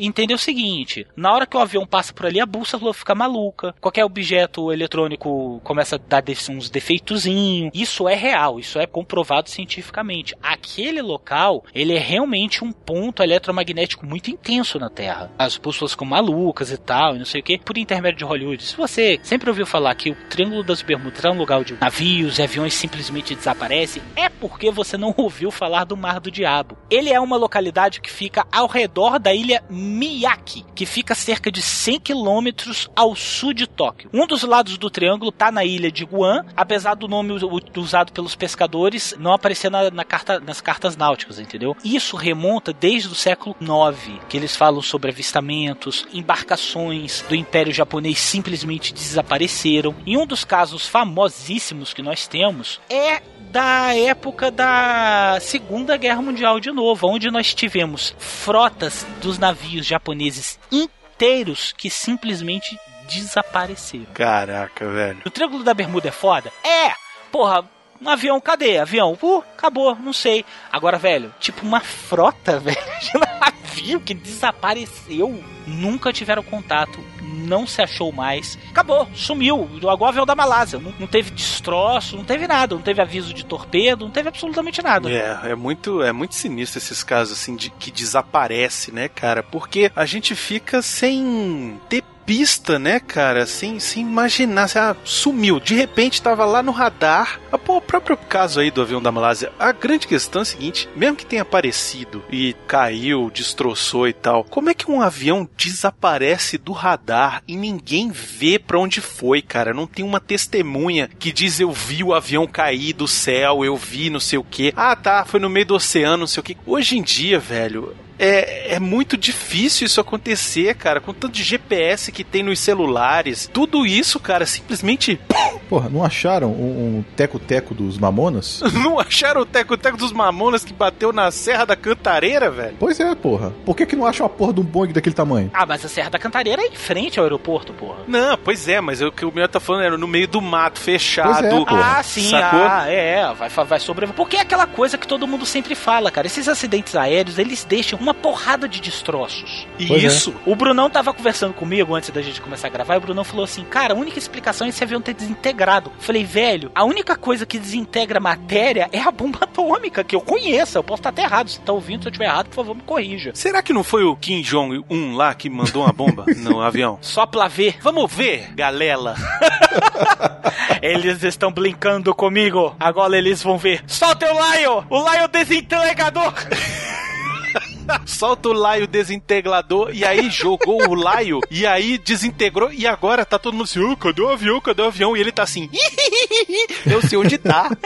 entender o seguinte: na hora que o avião passa por ali, a bússola fica maluca. Qualquer objeto eletrônico começa a dar uns defeitozinhos. Isso é real, isso é comprovado cientificamente. Aquele local, ele é realmente um ponto eletromagnético muito intenso na Terra. As bússolas ficam malucas e tal, e não sei o que, por intermédio de Hollywood. Se você sempre ouviu falar que o Triângulo das Bermudas é um lugar onde navios e aviões simplesmente desaparecem, é porque você não ouviu falar do Mar do Diabo. Ele é uma localidade que fica ao redor da ilha Miyake, que fica cerca de 100 quilômetros ao sul de Tóquio. Um dos lados do triângulo está na ilha de Guam, apesar do nome usado pelos pescadores não aparecer na, na carta, nas cartas náuticas, entendeu? Isso remonta desde o século IX, que eles falam sobre avistamentos, embarcações do Império Japonês simplesmente desapareceram. E um dos casos famosíssimos que nós temos é da época da Segunda Guerra Mundial de novo, onde nós tivemos frotas dos navios japoneses inteiros que simplesmente desapareceram. Caraca, velho. O Triângulo da Bermuda é foda? É! Porra, um avião, cadê? Avião? Uh, acabou, não sei. Agora, velho, tipo uma frota, velho, de navio que desapareceu. Nunca tiveram contato, não se achou mais. Acabou, sumiu. O avião da Malásia. Não, não teve destroço, não teve nada. Não teve aviso de torpedo, não teve absolutamente nada. É, é muito, é muito sinistro esses casos assim de que desaparece, né, cara? Porque a gente fica sem ter pista, né, cara? Sem, sem imaginar, assim, ah, sumiu. De repente tava lá no radar. Ah, pô, o próprio caso aí do avião da Malásia. A grande questão é a seguinte: mesmo que tenha aparecido e caiu, destroçou e tal, como é que um avião desaparece do radar e ninguém vê pra onde foi, cara? Não tem uma testemunha que diz eu vi o avião cair do céu, eu vi não sei o que. Ah, tá, foi no meio do oceano, não sei o que. Hoje em dia, velho, é, é muito difícil isso acontecer, cara, com tanto de GPS que tem nos celulares. Tudo isso, cara, simplesmente Porra, não acharam um um teco-teco dos mamonas? não acharam o teco-teco dos mamonas que bateu na Serra da Cantareira, velho? Pois é, porra. Por que, que não acham a porra de um Boeing daquele tamanho? Ah, mas a Serra da Cantareira é em frente ao aeroporto, porra. Não, pois é, mas o que o meu tá falando era no meio do mato, fechado. Pois é, porra. Ah, sim, Sacou? ah, é, vai, vai sobreviver. Porque é aquela coisa que todo mundo sempre fala, cara. Esses acidentes aéreos, eles deixam uma porrada de destroços. E Pois é. isso. O Brunão tava conversando comigo antes da gente começar a gravar, e o Brunão falou assim: Cara, a única explicação é esse avião ter desintegrado. Eu falei, velho, a única coisa que desintegra matéria é a bomba atômica, que eu conheço. Eu posso estar até errado. Se tá ouvindo, se eu estiver errado, por favor, me corrija. Será que não foi o Kim Jong-un lá que mandou uma bomba no avião? Só pra ver. Vamos ver, galela. Eles estão brincando comigo. Agora eles vão ver. Solta o Lion! O Lion desintegrador! Solta o laio desintegrador e aí jogou o laio e aí desintegrou e agora tá todo mundo assim, "Ah, cadê o avião, cadê o avião? E ele tá assim, eu sei onde tá.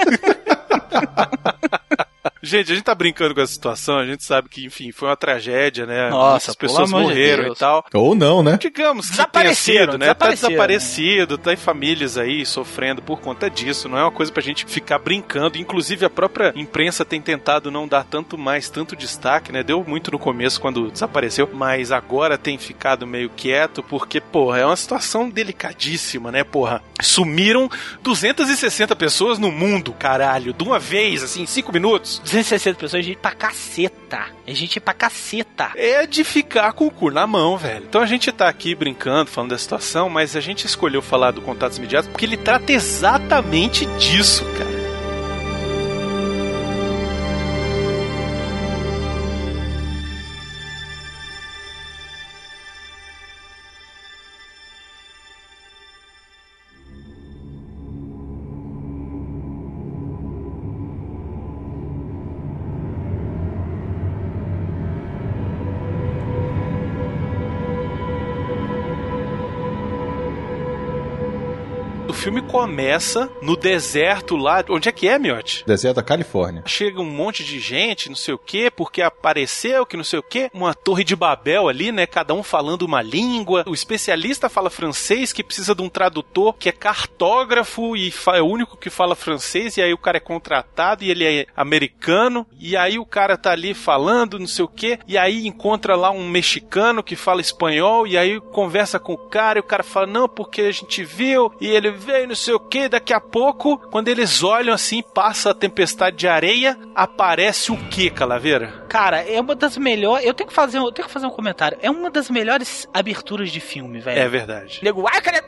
Gente, a gente tá brincando com essa situação, a gente sabe que, enfim, foi uma tragédia, né? Nossa, As pessoas de morreram Deus. e tal. Ou não, né? Digamos que tenha Desapareceram, sido, né? Tá desapareceram, desaparecido, tem famílias aí sofrendo por conta disso. Não é uma coisa pra gente ficar brincando. Inclusive, a própria imprensa tem tentado não dar tanto mais, tanto destaque, né? Deu muito no começo quando desapareceu, mas agora tem ficado meio quieto, porque, porra, é uma situação delicadíssima, né, porra? Sumiram 260 pessoas no mundo, caralho, de uma vez, assim, em 5 minutos. 260 pessoas, gente pra caceta. É gente pra caceta. é de ficar com o cu na mão, velho. Então a gente tá aqui brincando, falando da situação, mas a gente escolheu falar do Contatos Imediatos porque ele trata exatamente disso, cara. Começa no deserto lá. Onde é que é, Miotti? Deserto da Califórnia. Chega um monte de gente, não sei o quê, porque apareceu, que não sei o quê. Uma torre de Babel ali, né? Cada um falando uma língua. O especialista fala francês, que precisa de um tradutor que é cartógrafo e é o único que fala francês. E aí o cara é contratado e ele é americano. E aí o cara tá ali falando, não sei o quê. E aí encontra lá um mexicano que fala espanhol. E aí conversa com o cara. E o cara fala: Não, porque a gente viu. E ele veio, não sei o quê. Daqui a pouco, quando eles olham assim, passa a tempestade de areia. Aparece o que, Calaveira? Cara, é uma das melhores. Eu tenho que fazer, eu tenho que fazer um comentário. É uma das melhores aberturas de filme, velho. É verdade. Nego, "Ai, cadê?"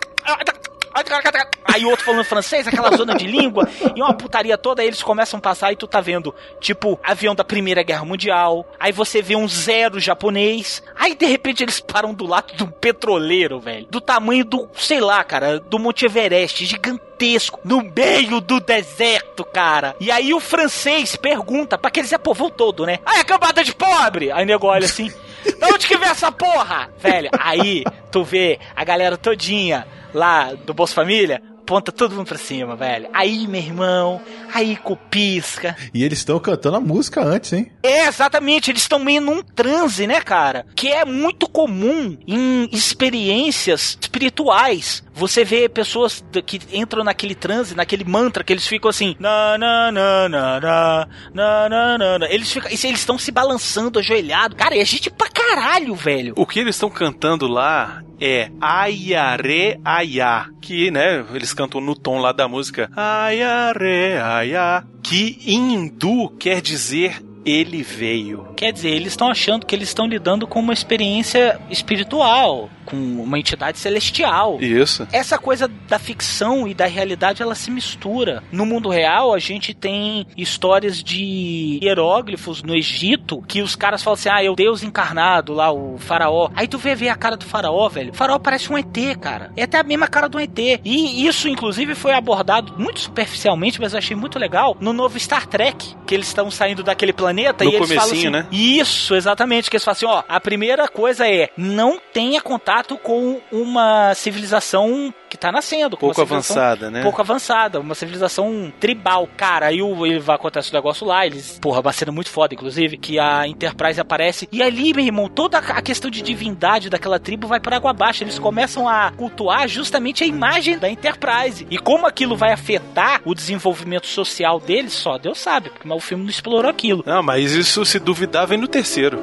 Aí outro falando francês, aquela zona de língua, e uma putaria toda, aí eles começam a passar e tu tá vendo, tipo, avião da Primeira Guerra Mundial, aí você vê um zero japonês, aí de repente eles param do lado de um petroleiro, velho, do tamanho do, sei lá, cara, do Monte Everest, gigantesco, no meio do deserto, cara. E aí o francês pergunta pra aquele Zé Povão todo, né? Ah, é cambada de pobre! Aí nego olha assim, da onde que vem essa porra? Velho, aí tu vê a galera todinha lá do Bolsa Família, aponta todo mundo pra cima, velho. Aí, meu irmão, aí cupisca. E eles estão cantando a música antes, hein? É, exatamente, eles estão meio num transe, né, cara? Que é muito comum em experiências espirituais você vê pessoas que entram naquele transe, naquele mantra, que eles ficam assim. Na, na, na, na, na, na, na, na, Eles ficam. Eles estão se balançando, ajoelhado. Cara, é gente pra caralho, velho. O que eles estão cantando lá é Ayare aya, que, né, eles cantam no tom lá da música Ayare aya, que em hindu quer dizer ele veio. Quer dizer, eles estão achando que eles estão lidando com uma experiência espiritual com uma entidade celestial. Isso. Essa coisa da ficção e da realidade ela se mistura. No mundo real, a gente tem histórias de hieróglifos no Egito que os caras falam assim: ah, é o Deus encarnado lá, o faraó. Aí tu vê ver a cara do faraó, velho. O faraó parece um ET, cara. É até a mesma cara do ET. E isso, inclusive, foi abordado muito superficialmente, mas eu achei muito legal no novo Star Trek, que eles estão saindo daquele planeta No e eles falam assim, né? Isso, exatamente. Que eles falam assim: ó, a primeira coisa é não tenha contato com uma civilização que tá nascendo. Pouco avançada, né? Pouco avançada, uma civilização tribal. Cara, aí o, ele vai acontecer o negócio lá, eles. Porra, uma cena muito foda, inclusive, que a Enterprise aparece. E ali, meu irmão, toda a questão de divindade daquela tribo vai por água abaixo. Eles começam a cultuar justamente a imagem da Enterprise. E como aquilo vai afetar o desenvolvimento social deles, só Deus sabe, porque o filme não explorou aquilo. Não, mas isso se duvidar vem no terceiro.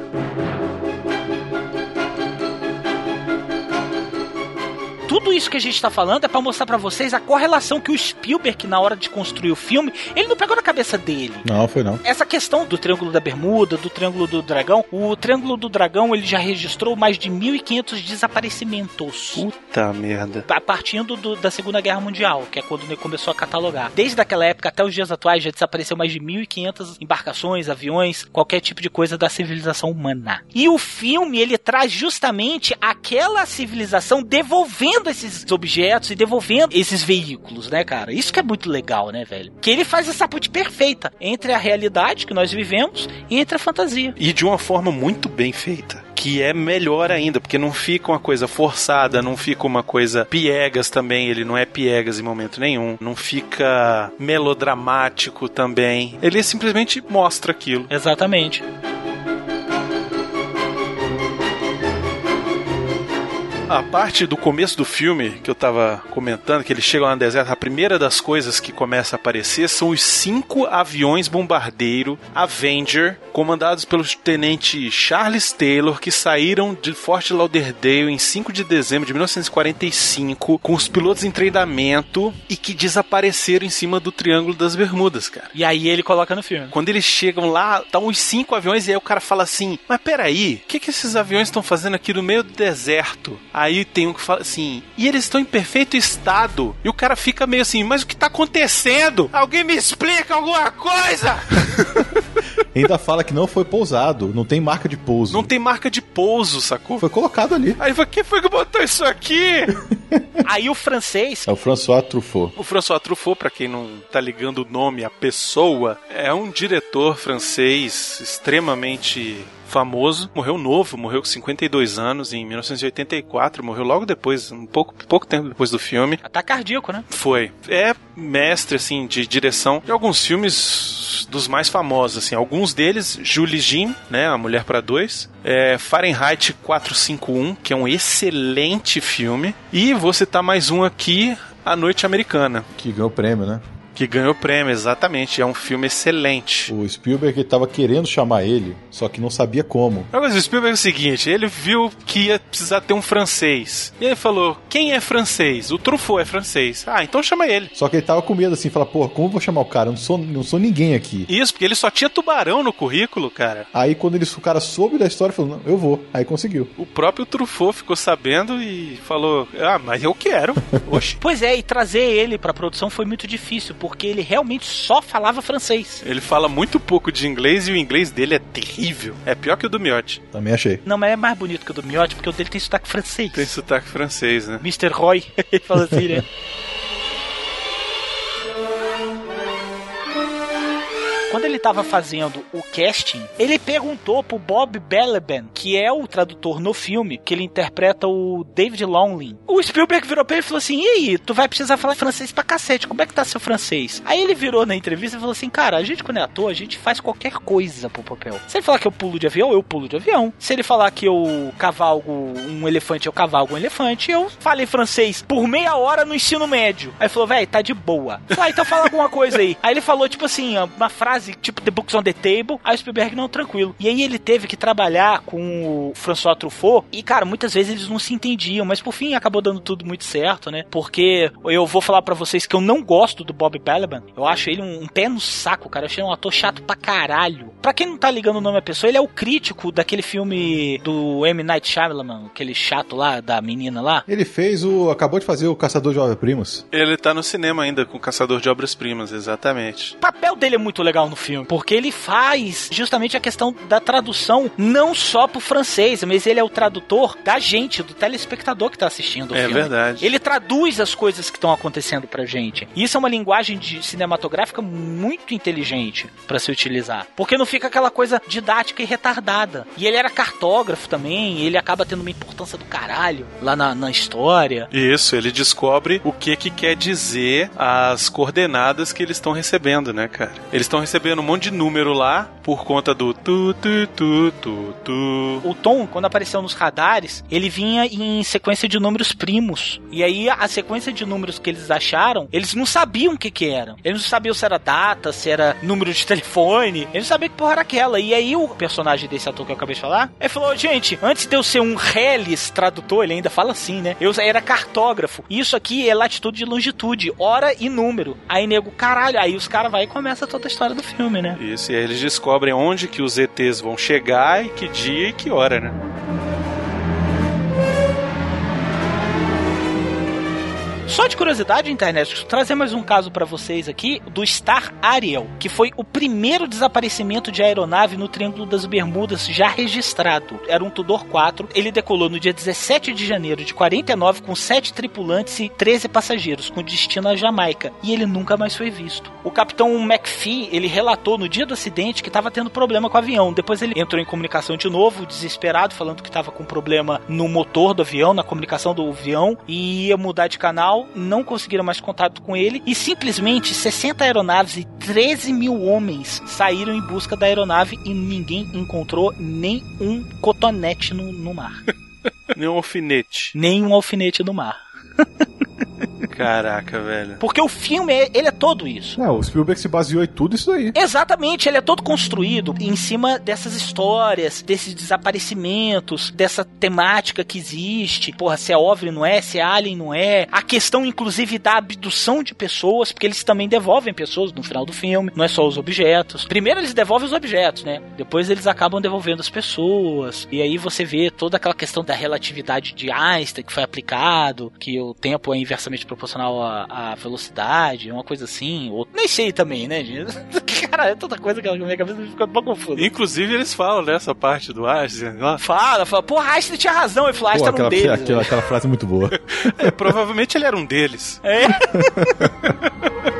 Tudo isso que a gente tá falando é pra mostrar pra vocês a correlação que o Spielberg, na hora de construir o filme, ele não pegou na cabeça dele. Não, foi não. Essa questão do Triângulo da Bermuda, do Triângulo do Dragão, o Triângulo do Dragão ele já registrou mais de 1.500 desaparecimentos. Puta merda. Pa- Partindo do- da Segunda Guerra Mundial, que é quando ele começou a catalogar. Desde aquela época até os dias atuais já desapareceu mais de 1.500 embarcações, aviões, qualquer tipo de coisa da civilização humana. E o filme ele traz justamente aquela civilização devolvendo esses objetos e devolvendo esses veículos, né, cara? Isso que é muito legal, né, velho? Que ele faz essa ponte perfeita entre a realidade que nós vivemos e entre a fantasia. E de uma forma muito bem feita. que é melhor ainda, porque não fica uma coisa forçada, não fica uma coisa piegas também, ele não é piegas em momento nenhum, não fica melodramático também. Ele simplesmente mostra aquilo. Exatamente. A parte do começo do filme que eu tava comentando, que eles chegam lá no deserto, a primeira das coisas que começa a aparecer são os cinco aviões bombardeiro Avenger, comandados pelo tenente Charles Taylor, que saíram de Fort Lauderdale em 5 de dezembro de 1945, com os pilotos em treinamento e que desapareceram em cima do Triângulo das Bermudas, cara. E aí ele coloca no filme. Quando eles chegam lá, estão os cinco aviões e aí o cara fala assim: Mas peraí, o que, que esses aviões estão fazendo aqui no meio do deserto? Aí tem um que fala assim: E eles estão em perfeito estado. E o cara fica meio assim: Mas o que tá acontecendo? Alguém me explica alguma coisa? Ainda fala que não foi pousado, não tem marca de pouso. Não tem marca de pouso, sacou? Foi colocado ali. Aí fala: Quem foi que botou isso aqui? Aí o francês, É o François Truffaut. O François Truffaut, pra quem não tá ligando o nome à pessoa, é um diretor francês extremamente famoso, morreu novo, morreu com 52 anos em 1984, morreu logo depois, um pouco, pouco tempo depois do filme. ataque cardíaco, né? Foi. É mestre, assim, de direção de alguns filmes dos mais famosos, assim. Alguns deles, Julie Jean, né, A Mulher para Dois. É Fahrenheit 451, que é um excelente filme. E vou citar mais um aqui, A Noite Americana. Que ganhou o prêmio, né? Que ganhou prêmio, exatamente. É um filme excelente. O Spielberg tava querendo chamar ele, só que não sabia como. Mas o Spielberg é o seguinte, ele viu que ia precisar ter um francês. E ele falou, quem é francês? O Truffaut é francês. Ah, então chama ele. Só que ele tava com medo assim, falar, pô, como eu vou chamar o cara? Eu não sou, não sou ninguém aqui. Isso, porque ele só tinha tubarão no currículo, cara. Aí quando ele, o cara soube da história, falou, não, eu vou. Aí conseguiu. O próprio Truffaut ficou sabendo e falou, ah, mas eu quero. Oxi. Pois é, e trazer ele pra produção foi muito difícil, porque ele realmente só falava francês. Ele fala muito pouco de inglês e o inglês dele é terrível. É pior que o do Miotti. Também achei. Não, mas é mais bonito que o do Miotti, porque o dele tem sotaque francês. Tem sotaque francês, né? Mr. Roy, ele fala assim, né? Quando ele tava fazendo o casting, ele perguntou pro Bob Balaban, que é o tradutor no filme, que ele interpreta o David Longley. O Spielberg virou pra ele e falou assim: E aí, tu vai precisar falar francês pra cacete, como é que tá seu francês? Aí ele virou na entrevista e falou assim: Cara, a gente quando é ator, a gente faz qualquer coisa pro papel. Se ele falar que eu pulo de avião, eu pulo de avião. Se ele falar que eu cavalgo um elefante, eu cavalgo um elefante. Eu falei francês por meia hora no ensino médio. Aí falou: Véi, tá de boa. Ah, então fala alguma coisa aí. Aí ele falou, tipo assim, uma frase tipo The Books on the Table. Aí o Spielberg, não, tranquilo. E aí ele teve que trabalhar com o François Truffaut. E, cara, muitas vezes eles não se entendiam, mas por fim acabou dando tudo muito certo, né? Porque eu vou falar para vocês que eu não gosto do Bob Balaban. Eu acho ele um, um pé no saco, cara. Eu achei um ator chato pra caralho. Pra quem não tá ligando o nome à pessoa, ele é o crítico daquele filme do M. Night Shyamalan, aquele chato lá, da menina lá. Ele fez o. acabou de fazer o Caçador de Obras-Primas. Ele tá no cinema ainda com Caçador de Obras-Primas, exatamente. O papel dele é muito legal no filme, porque ele faz justamente a questão da tradução não só pro francês, mas ele é o tradutor da gente, do telespectador que tá assistindo o É filme. verdade. Ele traduz as coisas que estão acontecendo pra gente. E isso é uma linguagem de cinematográfica muito inteligente pra se utilizar, porque não fica aquela coisa didática e retardada. E ele era cartógrafo também, ele acaba tendo uma importância do caralho lá na, na história. Isso, ele descobre o que que quer dizer as coordenadas que eles estão recebendo, né, cara? Eles estão recebendo um monte de número lá por conta do tu tu tu tu tu. O tom, quando apareceu nos radares, ele vinha em sequência de números primos. E aí a sequência de números que eles acharam, eles não sabiam o que que eram. Eles não sabiam se era data, se era número de telefone. Eles não sabiam que porra era aquela. E aí o personagem desse ator que eu acabei de falar, ele falou, gente, antes de eu ser um reles tradutor, ele ainda fala assim, né? Eu era cartógrafo. Isso aqui é latitude e longitude, hora e número. Aí nego, caralho, aí os caras vai e começa toda a história do filme, né? Isso, e aí eles descobrem onde que os ETs vão chegar e que dia e que hora, né? Só de curiosidade, internet, trazer mais um caso pra vocês aqui do Star Ariel, que foi o primeiro desaparecimento de aeronave no Triângulo das Bermudas já registrado. Era um Tudor 4. Ele decolou no dia 17 de janeiro de 49 com 7 tripulantes e 13 passageiros, com destino à Jamaica. E ele nunca mais foi visto. O capitão McPhee, ele relatou no dia do acidente que estava tendo problema com o avião. Depois ele entrou em comunicação de novo, desesperado, falando que estava com problema no motor do avião, na comunicação do avião, e ia mudar de canal. Não conseguiram mais contato com ele. E simplesmente 60 aeronaves e 13 mil homens saíram em busca da aeronave e ninguém encontrou nem um cotonete no, no mar. Nem um alfinete. nem um alfinete no mar. Caraca, velho. Porque o filme, é- ele é todo isso. É, o Spielberg se baseou em tudo isso aí. Exatamente, ele é todo construído em cima dessas histórias, desses desaparecimentos, dessa temática que existe. Porra, se é OVNI não é, se é Alien não é. A questão, inclusive, da abdução de pessoas, porque eles também devolvem pessoas no final do filme, não é só os objetos. Primeiro eles devolvem os objetos, né? Depois eles acabam devolvendo as pessoas. E aí você vê toda aquela questão da relatividade de Einstein que foi aplicado, que o tempo é inversamente proporcional à, à velocidade, uma coisa assim. Ou nem sei também, né, gente? Cara, é tanta coisa que a minha cabeça fica um pouco confusa. Inclusive, eles falam nessa parte do Einstein. ó, Fala, fala, porra, Einstein tinha razão, ele falou, Pô, Einstein era um aquela, deles. aquela, aquela frase é muito boa. é, provavelmente ele era um deles. É.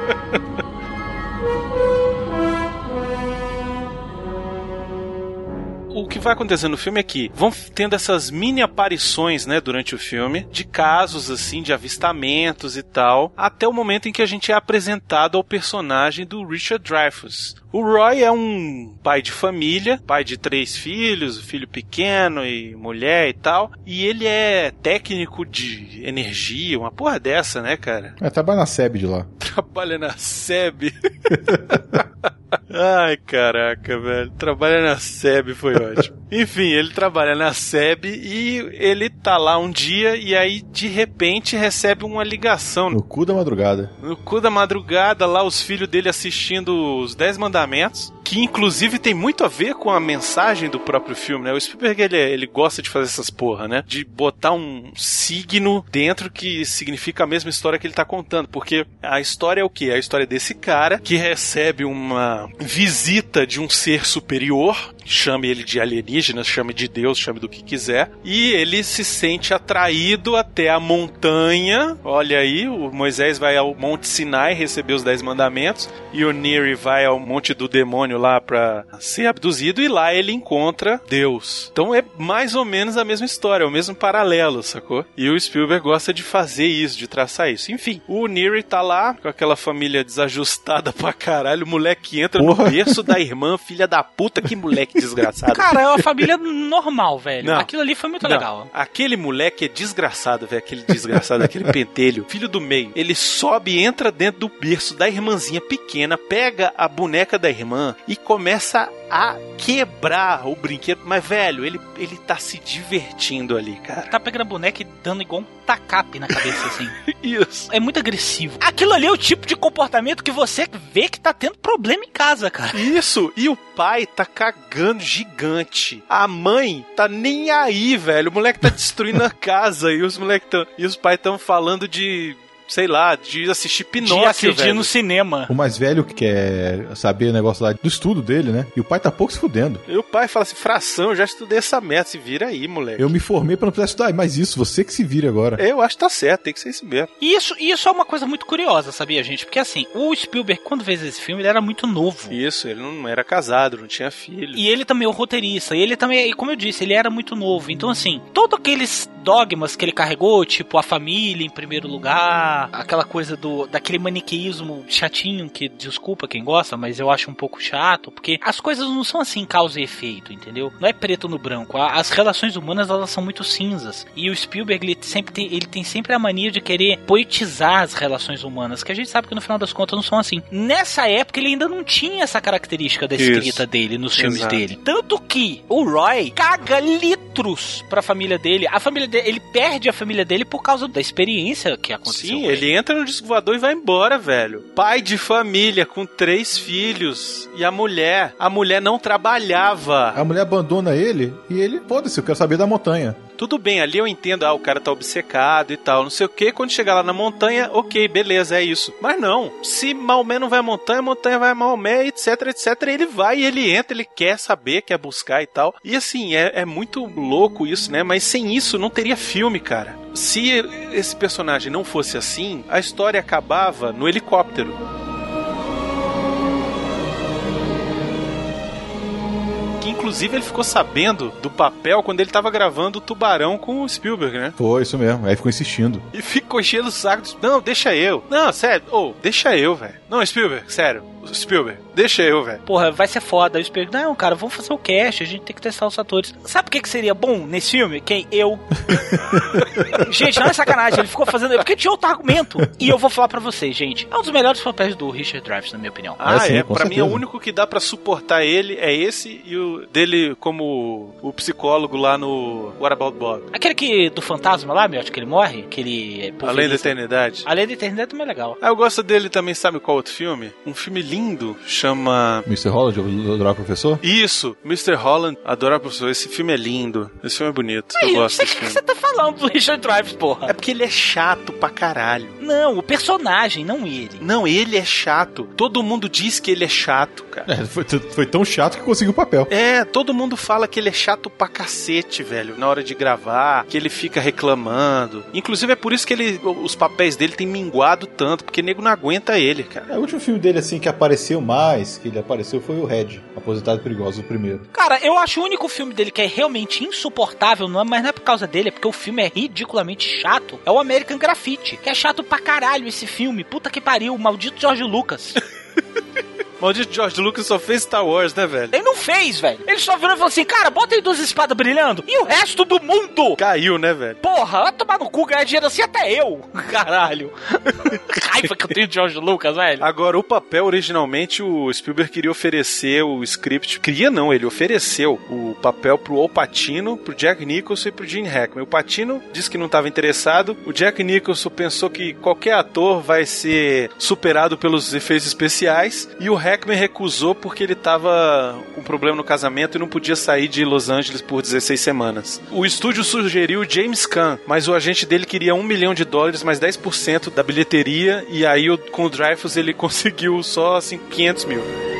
vai acontecendo no filme é que vão tendo essas mini aparições, né, durante o filme, de casos assim, de avistamentos e tal, até o momento em que a gente é apresentado ao personagem do Richard Dreyfuss. O Roy é um pai de família, pai de três filhos, filho pequeno e mulher e tal, e ele é técnico de energia, uma porra dessa, né, cara? É, trabalha na SEB de lá. Trabalha na SEB. Ai, caraca, velho. Trabalha na SEB foi ótimo. Enfim, ele trabalha na SEB e ele tá lá um dia e aí de repente recebe uma ligação No cu da madrugada. no cu da madrugada, lá os filhos dele assistindo os Dez Mandamentos, que inclusive tem muito a ver com a mensagem do próprio filme, né? O Spielberg, ele, ele gosta de fazer essas porra, né? De botar um signo dentro que significa a mesma história que ele tá contando, porque a história é o quê? A história desse cara que recebe uma visita de um ser superior, chame ele de alienígena, chame de Deus, chame do que quiser, e ele se sente atraído até a montanha. Olha aí, o Moisés vai ao Monte Sinai receber os Dez Mandamentos, e o Neri vai ao Monte do Demônio lá pra ser abduzido, e lá ele encontra Deus. Então é mais ou menos a mesma história, é o mesmo paralelo, sacou? E o Spielberg gosta de fazer isso, de traçar isso. Enfim, o Neri tá lá com aquela família desajustada pra caralho, o moleque entra Porra. no berço da irmã, filha da puta, que moleque desgraçado. Cara, é uma família normal, velho. Não. Aquilo ali foi muito Não, legal. Aquele moleque é desgraçado, velho. Aquele desgraçado, aquele pentelho. Filho do meio. Ele sobe, entra dentro do berço da irmãzinha pequena, pega a boneca da irmã e começa a quebrar o brinquedo. Mas, velho, ele, ele tá se divertindo ali, cara. Tá pegando a boneca e dando igual um tacape na cabeça, assim. Isso. É muito agressivo. Aquilo ali é o tipo de comportamento que você vê que tá tendo problema em casa, cara. Isso, e o pai tá cagando gigante. A mãe tá nem aí, velho. O moleque tá destruindo a casa e os moleques tão, e os pais tão falando de, sei lá, de assistir De Pinóquio, assistir velho. no cinema. O mais velho que quer saber o negócio lá do estudo dele, né? E o pai tá pouco se fudendo. E o pai fala assim: fração, eu já estudei essa merda, se vira aí, moleque. Eu me formei pra não precisar estudar, mas isso, você que se vire agora. Eu acho que tá certo, tem que ser isso mesmo. E isso, isso é uma coisa muito curiosa, sabia, gente? Porque assim, o Spielberg, quando fez esse filme, ele era muito novo. Isso, ele não era casado, não tinha filho. E ele também é o roteirista. E ele também, e como eu disse, ele era muito novo. Então, assim, todos aqueles dogmas que ele carregou, tipo a família em primeiro lugar, aquela coisa do daquele maniqueísmo chatinho que desculpa quem gosta, mas eu acho um pouco chato, porque as coisas não são assim causa e efeito, entendeu? Não é preto no branco. A- As relações humanas elas são muito cinzas. E o Spielberg ele sempre tem, ele tem sempre a mania de querer poetizar as relações humanas, que a gente sabe que no final das contas não são assim. Nessa época ele ainda não tinha essa característica da Isso. escrita dele nos filmes Exato. dele. Tanto que o Roy caga outros pra família dele. A família dele, ele perde a família dele por causa da experiência que aconteceu. Sim, ele entra no disco voador e vai embora, velho. Pai de família com três filhos e a mulher. A mulher não trabalhava. A mulher abandona ele e ele, foda-se, eu quero saber da montanha. Tudo bem, ali eu entendo, ah, o cara tá obcecado e tal, não sei o que. Quando chegar lá na montanha, ok, beleza, é isso. Mas não, se Maomé não vai à montanha, a montanha vai a Maomé, etc, etc. Ele vai, ele entra, ele quer saber, quer buscar e tal. E assim, é, é muito louco isso, né? Mas sem isso não teria filme, cara. Se esse personagem não fosse assim, a história acabava no helicóptero. Inclusive ele ficou sabendo do papel quando ele tava gravando o Tubarão com o Spielberg, né? Foi isso mesmo. Aí ficou insistindo. E ficou enchendo o saco. Não, deixa eu. Não, sério. Ô, deixa eu, velho. Não, Spielberg, sério. Spielberg, deixa eu, velho. Porra, vai ser foda. Eu espero, não, cara, vamos fazer o cast, a gente tem que testar os atores. Sabe o que, que seria bom nesse filme? Quem? Eu. gente, não é sacanagem, ele ficou fazendo. Porque tinha outro argumento. E eu vou falar pra vocês, gente. É um dos melhores papéis do Richard Dreyfuss, na minha opinião. Ah, É, sim, é. Pra mim, certeza. o único que dá pra suportar ele é esse e o dele como o psicólogo lá no What About Bob. Aquele que do fantasma lá, meu, acho que ele morre, que ele é Além da. Eternidade. Além da eternidade também é legal. Ah, eu gosto dele também, sabe qual outro filme? Um filme lindo, chama... Mr. Holland, o Adorar Professor? Isso, Mr. Holland, adoro professor. Esse filme é lindo. Esse filme é bonito. Eu gosto você- desse o que filme. você tá falando do Richard Dreyfuss, porra? É porque ele é chato pra caralho. Não, o personagem, não ele. Não, ele é chato. Todo mundo diz que ele é chato, cara. É, foi, foi tão chato que conseguiu o papel. É, todo mundo fala que ele é chato pra cacete, velho, na hora de gravar, que ele fica reclamando. Inclusive é por isso que ele, os papéis dele têm minguado tanto, porque nego não aguenta ele, cara. É, o último filme dele, assim, que apareceu mais, que ele apareceu, foi o Red, Aposentado Perigoso, o primeiro. Cara, eu acho o único filme dele que é realmente insuportável, não é, mas não é por causa dele, é porque o filme é ridiculamente chato. É o American Graffiti, que é chato pra caralho esse filme. Puta que pariu, o maldito George Lucas. Maldito George Lucas só fez Star Wars, né, velho? Ele não fez, velho. Ele só virou e falou assim, cara, bota aí duas espadas brilhando e o resto do mundo. Caiu, né, velho? Porra, vai tomar no cu, ganhar dinheiro assim até eu. Caralho. Raiva que eu tenho de George Lucas, velho. Agora, o papel, originalmente, o Spielberg queria oferecer o script. Queria não, ele ofereceu o papel pro Al Pacino, pro Jack Nicholson e pro Gene Hackman. O Pacino disse que não estava interessado. O Jack Nicholson pensou que qualquer ator vai ser superado pelos efeitos especiais. E o Hackman recusou porque ele tava com problema no casamento e não podia sair de Los Angeles por 16 semanas. O estúdio sugeriu James Caan, mas o agente dele queria um milhão de dólares, mais 10% da bilheteria. E aí, com o Dreyfus, ele conseguiu só assim, 500 mil.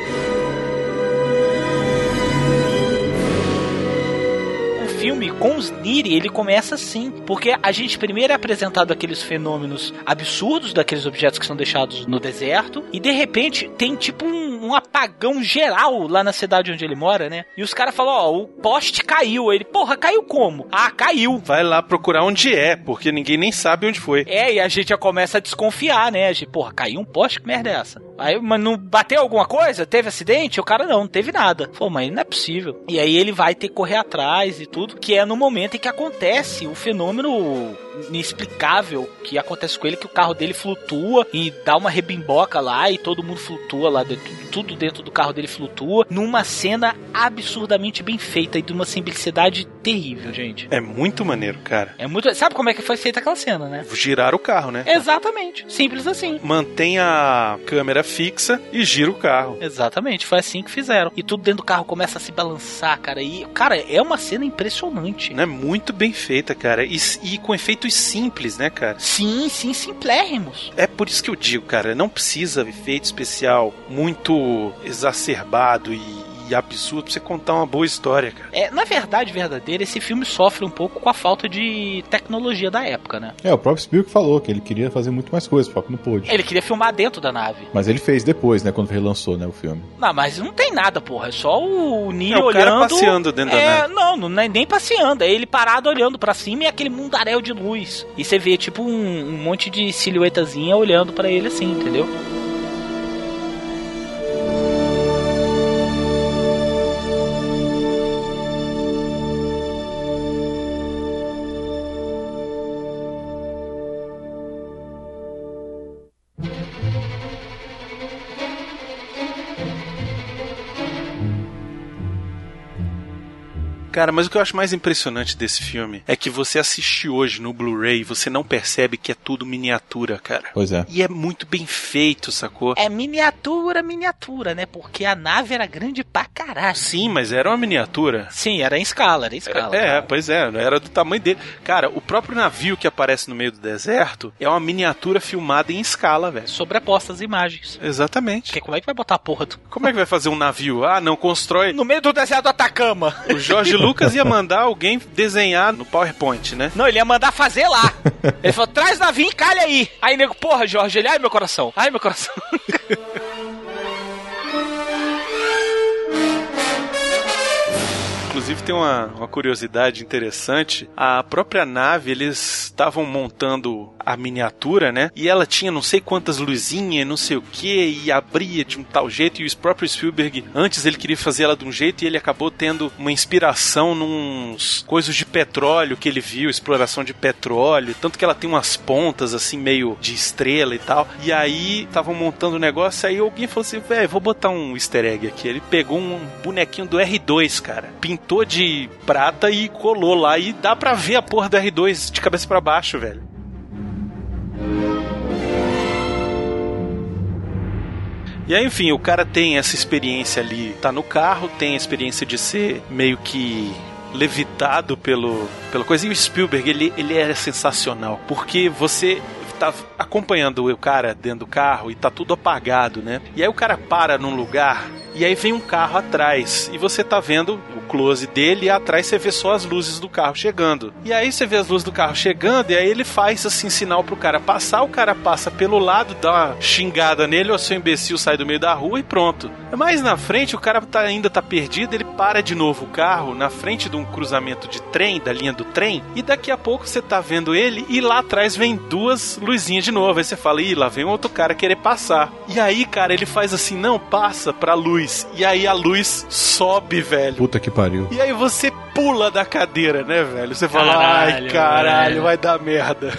Com os Niri, ele começa assim, porque a gente primeiro é apresentado aqueles fenômenos absurdos daqueles objetos que são deixados no deserto, e de repente tem tipo um, um apagão geral lá na cidade onde ele mora, né? E os caras falam, ó, o poste caiu. Ele, porra, caiu como? Ah, caiu. Vai lá procurar onde é, porque ninguém nem sabe onde foi. É, e a gente já começa a desconfiar, né? A gente, porra, caiu um poste? Que merda é essa? Aí, mas não bateu alguma coisa? Teve acidente? O cara não, não teve nada. Pô, mas não é possível. E aí ele vai ter que correr atrás e tudo, que é no momento em que acontece o fenômeno inexplicável que acontece com ele, que o carro dele flutua e dá uma rebimboca lá e todo mundo flutua lá, dentro, tudo dentro do carro dele flutua, numa cena absurdamente bem feita e de uma simplicidade terrível, gente. É muito maneiro, cara. É muito. Sabe como é que foi feita aquela cena, né? Girar o carro, né? Exatamente. Simples assim. Mantém a câmera fixa e gira o carro. Exatamente, foi assim que fizeram. E tudo dentro do carro começa a se balançar, cara. E, cara, é uma cena impressionante. Né? Muito bem feita, cara. E, e com simples, né, cara? Sim, sim, simplérrimos. É por isso que eu digo, cara, não precisa efeito especial muito exacerbado e, e absurdo pra você contar uma boa história, cara. É, na verdade verdadeira, esse filme sofre um pouco com a falta de tecnologia da época, né? É, o próprio Spielberg falou que ele queria fazer muito mais coisas, só que não pôde. Ele queria filmar dentro da nave. Mas ele fez depois, né, quando relançou, né, o filme. Não, mas não tem nada, porra. É só o Neo É, o cara olhando. passeando dentro da é, nave. Não, não é nem passeando. É ele parado olhando pra cima e aquele mundaréu de luz. E você vê, tipo, um, um monte de silhuetazinha olhando pra ele assim, entendeu? Cara, mas o que eu acho mais impressionante desse filme é que você assiste hoje no Blu-ray e você não percebe que é tudo miniatura, cara. Pois é. E é muito bem feito, sacou? É miniatura, miniatura, né? Porque a nave era grande pra caralho. Sim, mas era uma miniatura. Sim, era em escala, era em escala. É, cara. pois é, era do tamanho dele. Cara, o próprio navio que aparece no meio do deserto é uma miniatura filmada em escala, velho. Sobreposta as imagens. Exatamente. Porque como é que vai botar a porra do... Como é que vai fazer um navio? Ah, não constrói. No meio do deserto do Atacama. O Jorge Lucas ia mandar alguém desenhar no PowerPoint, né? Não, ele ia mandar fazer lá. Ele falou, traz o navio e calha aí. Aí, nego, porra, Jorge, ele, ai meu coração, ai meu coração. Inclusive tem uma, uma curiosidade interessante. A própria nave, eles estavam montando a miniatura, né? E ela tinha não sei quantas luzinhas, não sei o que, e abria de um tal jeito. E o próprio Spielberg, antes ele queria fazer ela de um jeito e ele acabou tendo uma inspiração nos coisas de petróleo que ele viu, exploração de petróleo. Tanto que ela tem umas pontas assim, meio de estrela e tal. E aí estavam montando o negócio, aí alguém falou assim: velho, vou botar um easter egg aqui. Ele pegou um bonequinho do R2, cara. Pintou de prata e colou lá. E dá pra ver a porra do R2 de cabeça para baixo, velho. E aí, enfim, o cara tem essa experiência ali, tá no carro, tem a experiência de ser meio que levitado pelo, pela coisa. E o Spielberg, ele, ele é sensacional, porque você tá acompanhando o cara dentro do carro e tá tudo apagado, né? E aí o cara para num lugar e aí vem um carro atrás e você tá vendo o close dele e atrás você vê só as luzes do carro chegando. E aí você vê as luzes do carro chegando e aí ele faz assim sinal pro cara passar, o cara passa pelo lado, dá uma xingada nele, o seu imbecil sai do meio da rua e pronto. Mas na frente o cara tá, ainda tá perdido, ele para de novo o carro na frente de um cruzamento de trem, da linha do trem, e daqui a pouco você tá vendo ele e lá atrás vem duas luzinhas de novo. Aí você fala, ih, lá vem outro cara querer passar. E aí, cara, ele faz assim, não, passa pra luz. E aí a luz sobe, velho. Puta que pariu. E aí você pula da cadeira, né, velho? Você fala, ai, Caralho, velho. vai dar merda.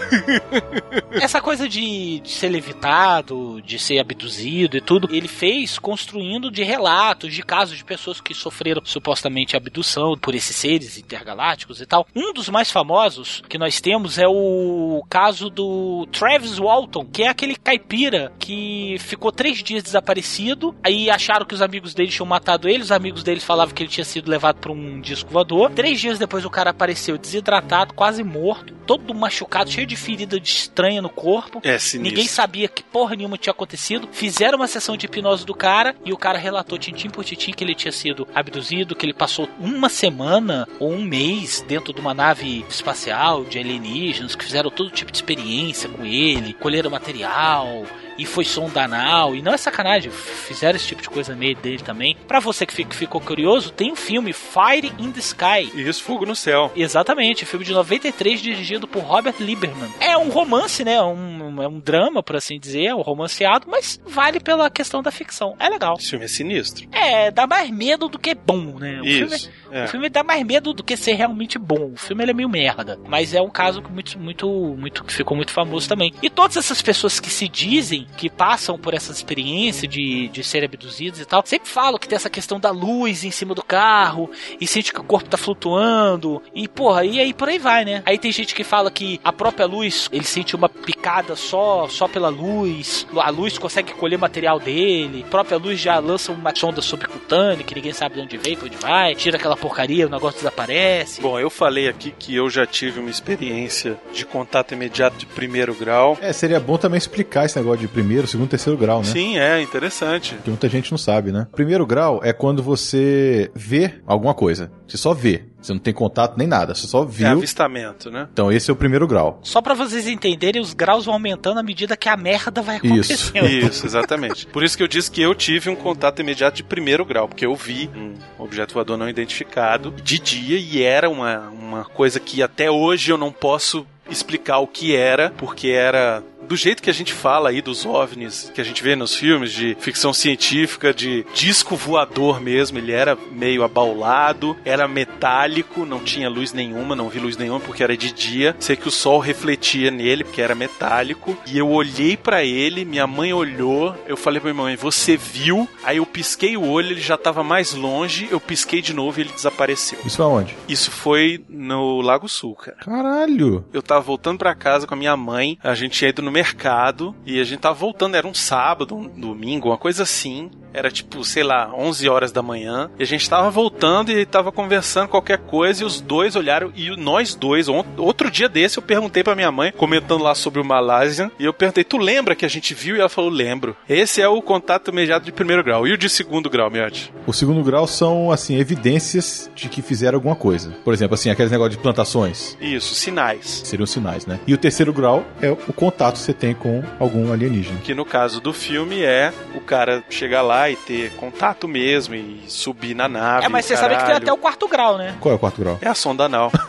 Essa coisa de, de ser levitado, de ser abduzido e tudo, ele fez construindo de relatos, de casos de pessoas que sofreram supostamente abdução por esses seres intergalácticos e tal. Um dos mais famosos que nós temos é o caso do Travis Walton, que é aquele caipira que ficou três dias desaparecido. Aí acharam que os amigos dele tinham matado ele, os amigos dele falavam que ele tinha sido levado por um disco voador. Três dias depois o cara apareceu desidratado, quase morto, todo machucado, cheio de ferida de estranha no corpo. É sinistro. Ninguém sabia que porra nenhuma tinha acontecido. Fizeram uma sessão de hipnose do cara e o cara relatou tintim por tintim que ele tinha sido abduzido, que ele passou uma semana ou um mês dentro de uma nave espacial de alienígenas que fizeram todo tipo de experiência com ele, colheram material e foi sonda anal. E não é sacanagem, fizeram esse tipo de coisa no meio dele também. Pra você que fi- que ficou curioso, tem um filme Fire in the Sky. Isso, fogo no céu. Exatamente, filme de 93 dirigido por Robert Lieberman. É um romance, né? Um, é um drama, por assim dizer, é um romanceado, mas vale pela questão da ficção. É legal. Esse filme é sinistro. É, dá mais medo do que bom, né? O filme, Isso. é. o filme dá mais medo do que ser realmente bom. O filme é meio merda. Mas é um caso que muito, muito, muito, que ficou muito famoso também. E todas essas pessoas que se dizem que passam por essa experiência de, de serem abduzidos e tal, sempre falam que tem essa questão da luz em cima do carro e sente que o corpo tá flutuando. E porra, e aí por aí vai, né? Aí tem gente que fala que a própria luz, ele sente uma picada só, só pela luz. A luz consegue colher material dele. A própria luz já lança uma sonda subcutânea que ninguém sabe de onde veio, pra onde vai. Tira aquela porcaria, o negócio desaparece. Bom, eu falei aqui que eu já tive uma experiência de contato imediato de primeiro grau. É, seria bom também explicar esse negócio de primeiro, segundo, terceiro grau, né? Sim, é interessante. Que muita gente não sabe, né? Primeiro grau é quando você vê alguma coisa. Você só vê. Você não tem contato nem nada. Você só É viu. avistamento, né? Então esse é o primeiro grau. Só pra vocês entenderem, os graus vão aumentando à medida que a merda vai Isso. acontecendo. Isso, exatamente. Por isso que eu disse que eu tive um contato imediato de primeiro grau, porque eu vi um objeto voador não identificado de dia e era uma, uma coisa que até hoje eu não posso explicar o que era, porque era do jeito que a gente fala aí dos OVNIs, que a gente vê nos filmes de ficção científica, de disco voador mesmo, ele era meio abaulado, era metálico, não tinha luz nenhuma, não vi luz nenhuma porque era de dia. Sei que o sol refletia nele porque era metálico. E eu olhei para ele, minha mãe olhou, eu falei pra minha mãe, você viu? Aí eu pisquei o olho, ele já tava mais longe, eu pisquei de novo e ele desapareceu. Isso aonde? Isso foi no Lago Sul, cara. Caralho! Eu tava voltando pra casa com a minha mãe, a gente tinha ido no mercado e a gente tava voltando, era um sábado, um domingo, uma coisa assim. Era tipo, sei lá, 11 horas da manhã. E a gente tava voltando e tava conversando qualquer coisa e os dois olharam e nós dois, outro dia desse eu perguntei pra minha mãe, comentando lá sobre o Malásia, e eu perguntei, tu lembra que a gente viu? E ela falou, lembro. Esse é o contato imediato de primeiro grau. E o de segundo grau, Miotti? O segundo grau são, assim, evidências de que fizeram alguma coisa. Por exemplo, assim, aqueles negócios de plantações. Isso, sinais. Seriam sinais, né? E o terceiro grau é o contato que você tem com algum alienígena. Que no caso do filme é o cara chegar lá e ter contato mesmo e subir na nave. É, mas você sabe que tem até o quarto grau, né? Qual é o quarto grau? É a sonda anal.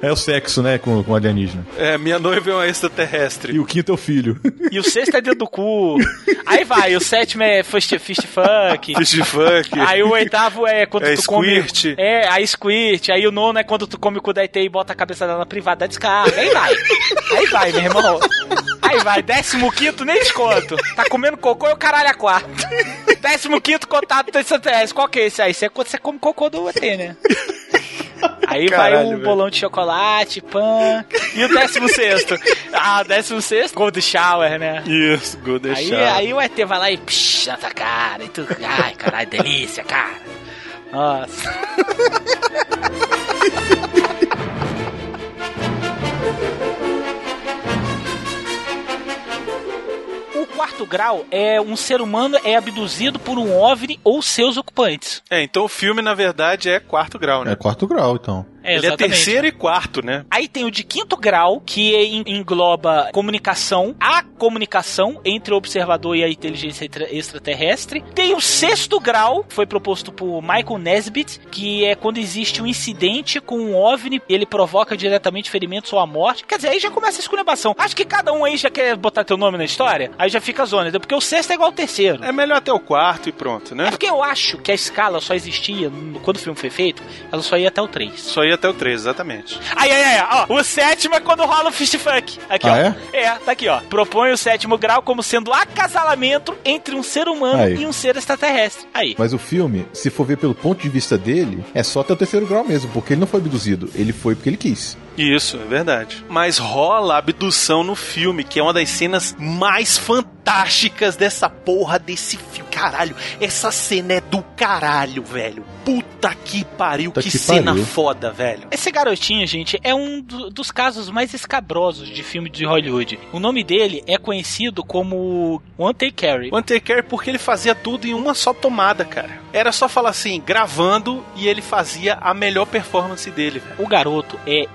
É o sexo, né, com, com alienígena. é, minha noiva é uma extraterrestre. E o quinto é o filho. E o sexto é dentro do cu. Aí vai, o sétimo é fist, fist funk. Fist funk. Aí o oitavo é quando É tu come. squirt. É, aí squirt. Aí o nono é quando tu come o cu da ET e bota a cabeça dela na privada da descarga. Aí vai. Aí vai, meu irmão. Aí vai, décimo quinto, nem desconto. Tá comendo cocô e o caralho a quatro. Décimo quinto contato do. Qual que é esse aí? Isso é você come cocô do ET, né? Aí vai Caralho, o velho. bolão de chocolate, pã. E o décimo sexto? Ah, o décimo sexto? Gold shower, né? Isso, good Aí, shot. aí o ET vai lá e psh, na tua cara e tu. Ai, caralho, delícia, cara. Nossa. Quarto grau é um ser humano é abduzido por um OVNI ou seus ocupantes. É, então o filme, na verdade, é quarto grau, né? É quarto grau, então. É, Ele é terceiro e quarto, né? Aí tem o de quinto grau, que en- engloba comunicação, a comunicação entre o observador e a inteligência extra- extraterrestre. Tem o sexto grau, que foi proposto por Michael Nesbitt, que é quando existe um incidente com um OVNI, ele provoca diretamente ferimentos ou a morte. Quer dizer, aí já começa a esculhambação. Acho que cada um aí já quer botar teu nome na história, aí já fica a zona, porque o sexto é igual ao terceiro. É melhor até o quarto e pronto, É né? porque eu acho que a escala só existia, quando o filme foi feito, ela só ia até o 3. Só ia até o 3, exatamente. Aí, aí, aí, ó. O sétimo é quando rola o fist funk. Aqui, Ah, ó. é? É, tá aqui, ó. Propõe o sétimo grau como sendo acasalamento entre um ser humano Aí. e um ser extraterrestre. Aí. Mas o filme, se for ver pelo ponto de vista dele, é só até o terceiro grau mesmo, porque ele não foi abduzido. Ele foi porque ele quis. Isso, é verdade. Mas rola a abdução no filme, que é uma das cenas mais fantásticas dessa porra desse filme. Caralho, essa cena é do caralho, velho. Puta que pariu, Puta que, que cena pariu. foda, velho. Esse garotinho, gente, é um do- dos casos mais escabrosos de filme de Hollywood. O nome dele é conhecido como One Take Carry. O Undertaker, porque ele fazia tudo em uma só tomada, cara. Era só falar assim, gravando, e ele fazia a melhor performance dele, velho. O garoto é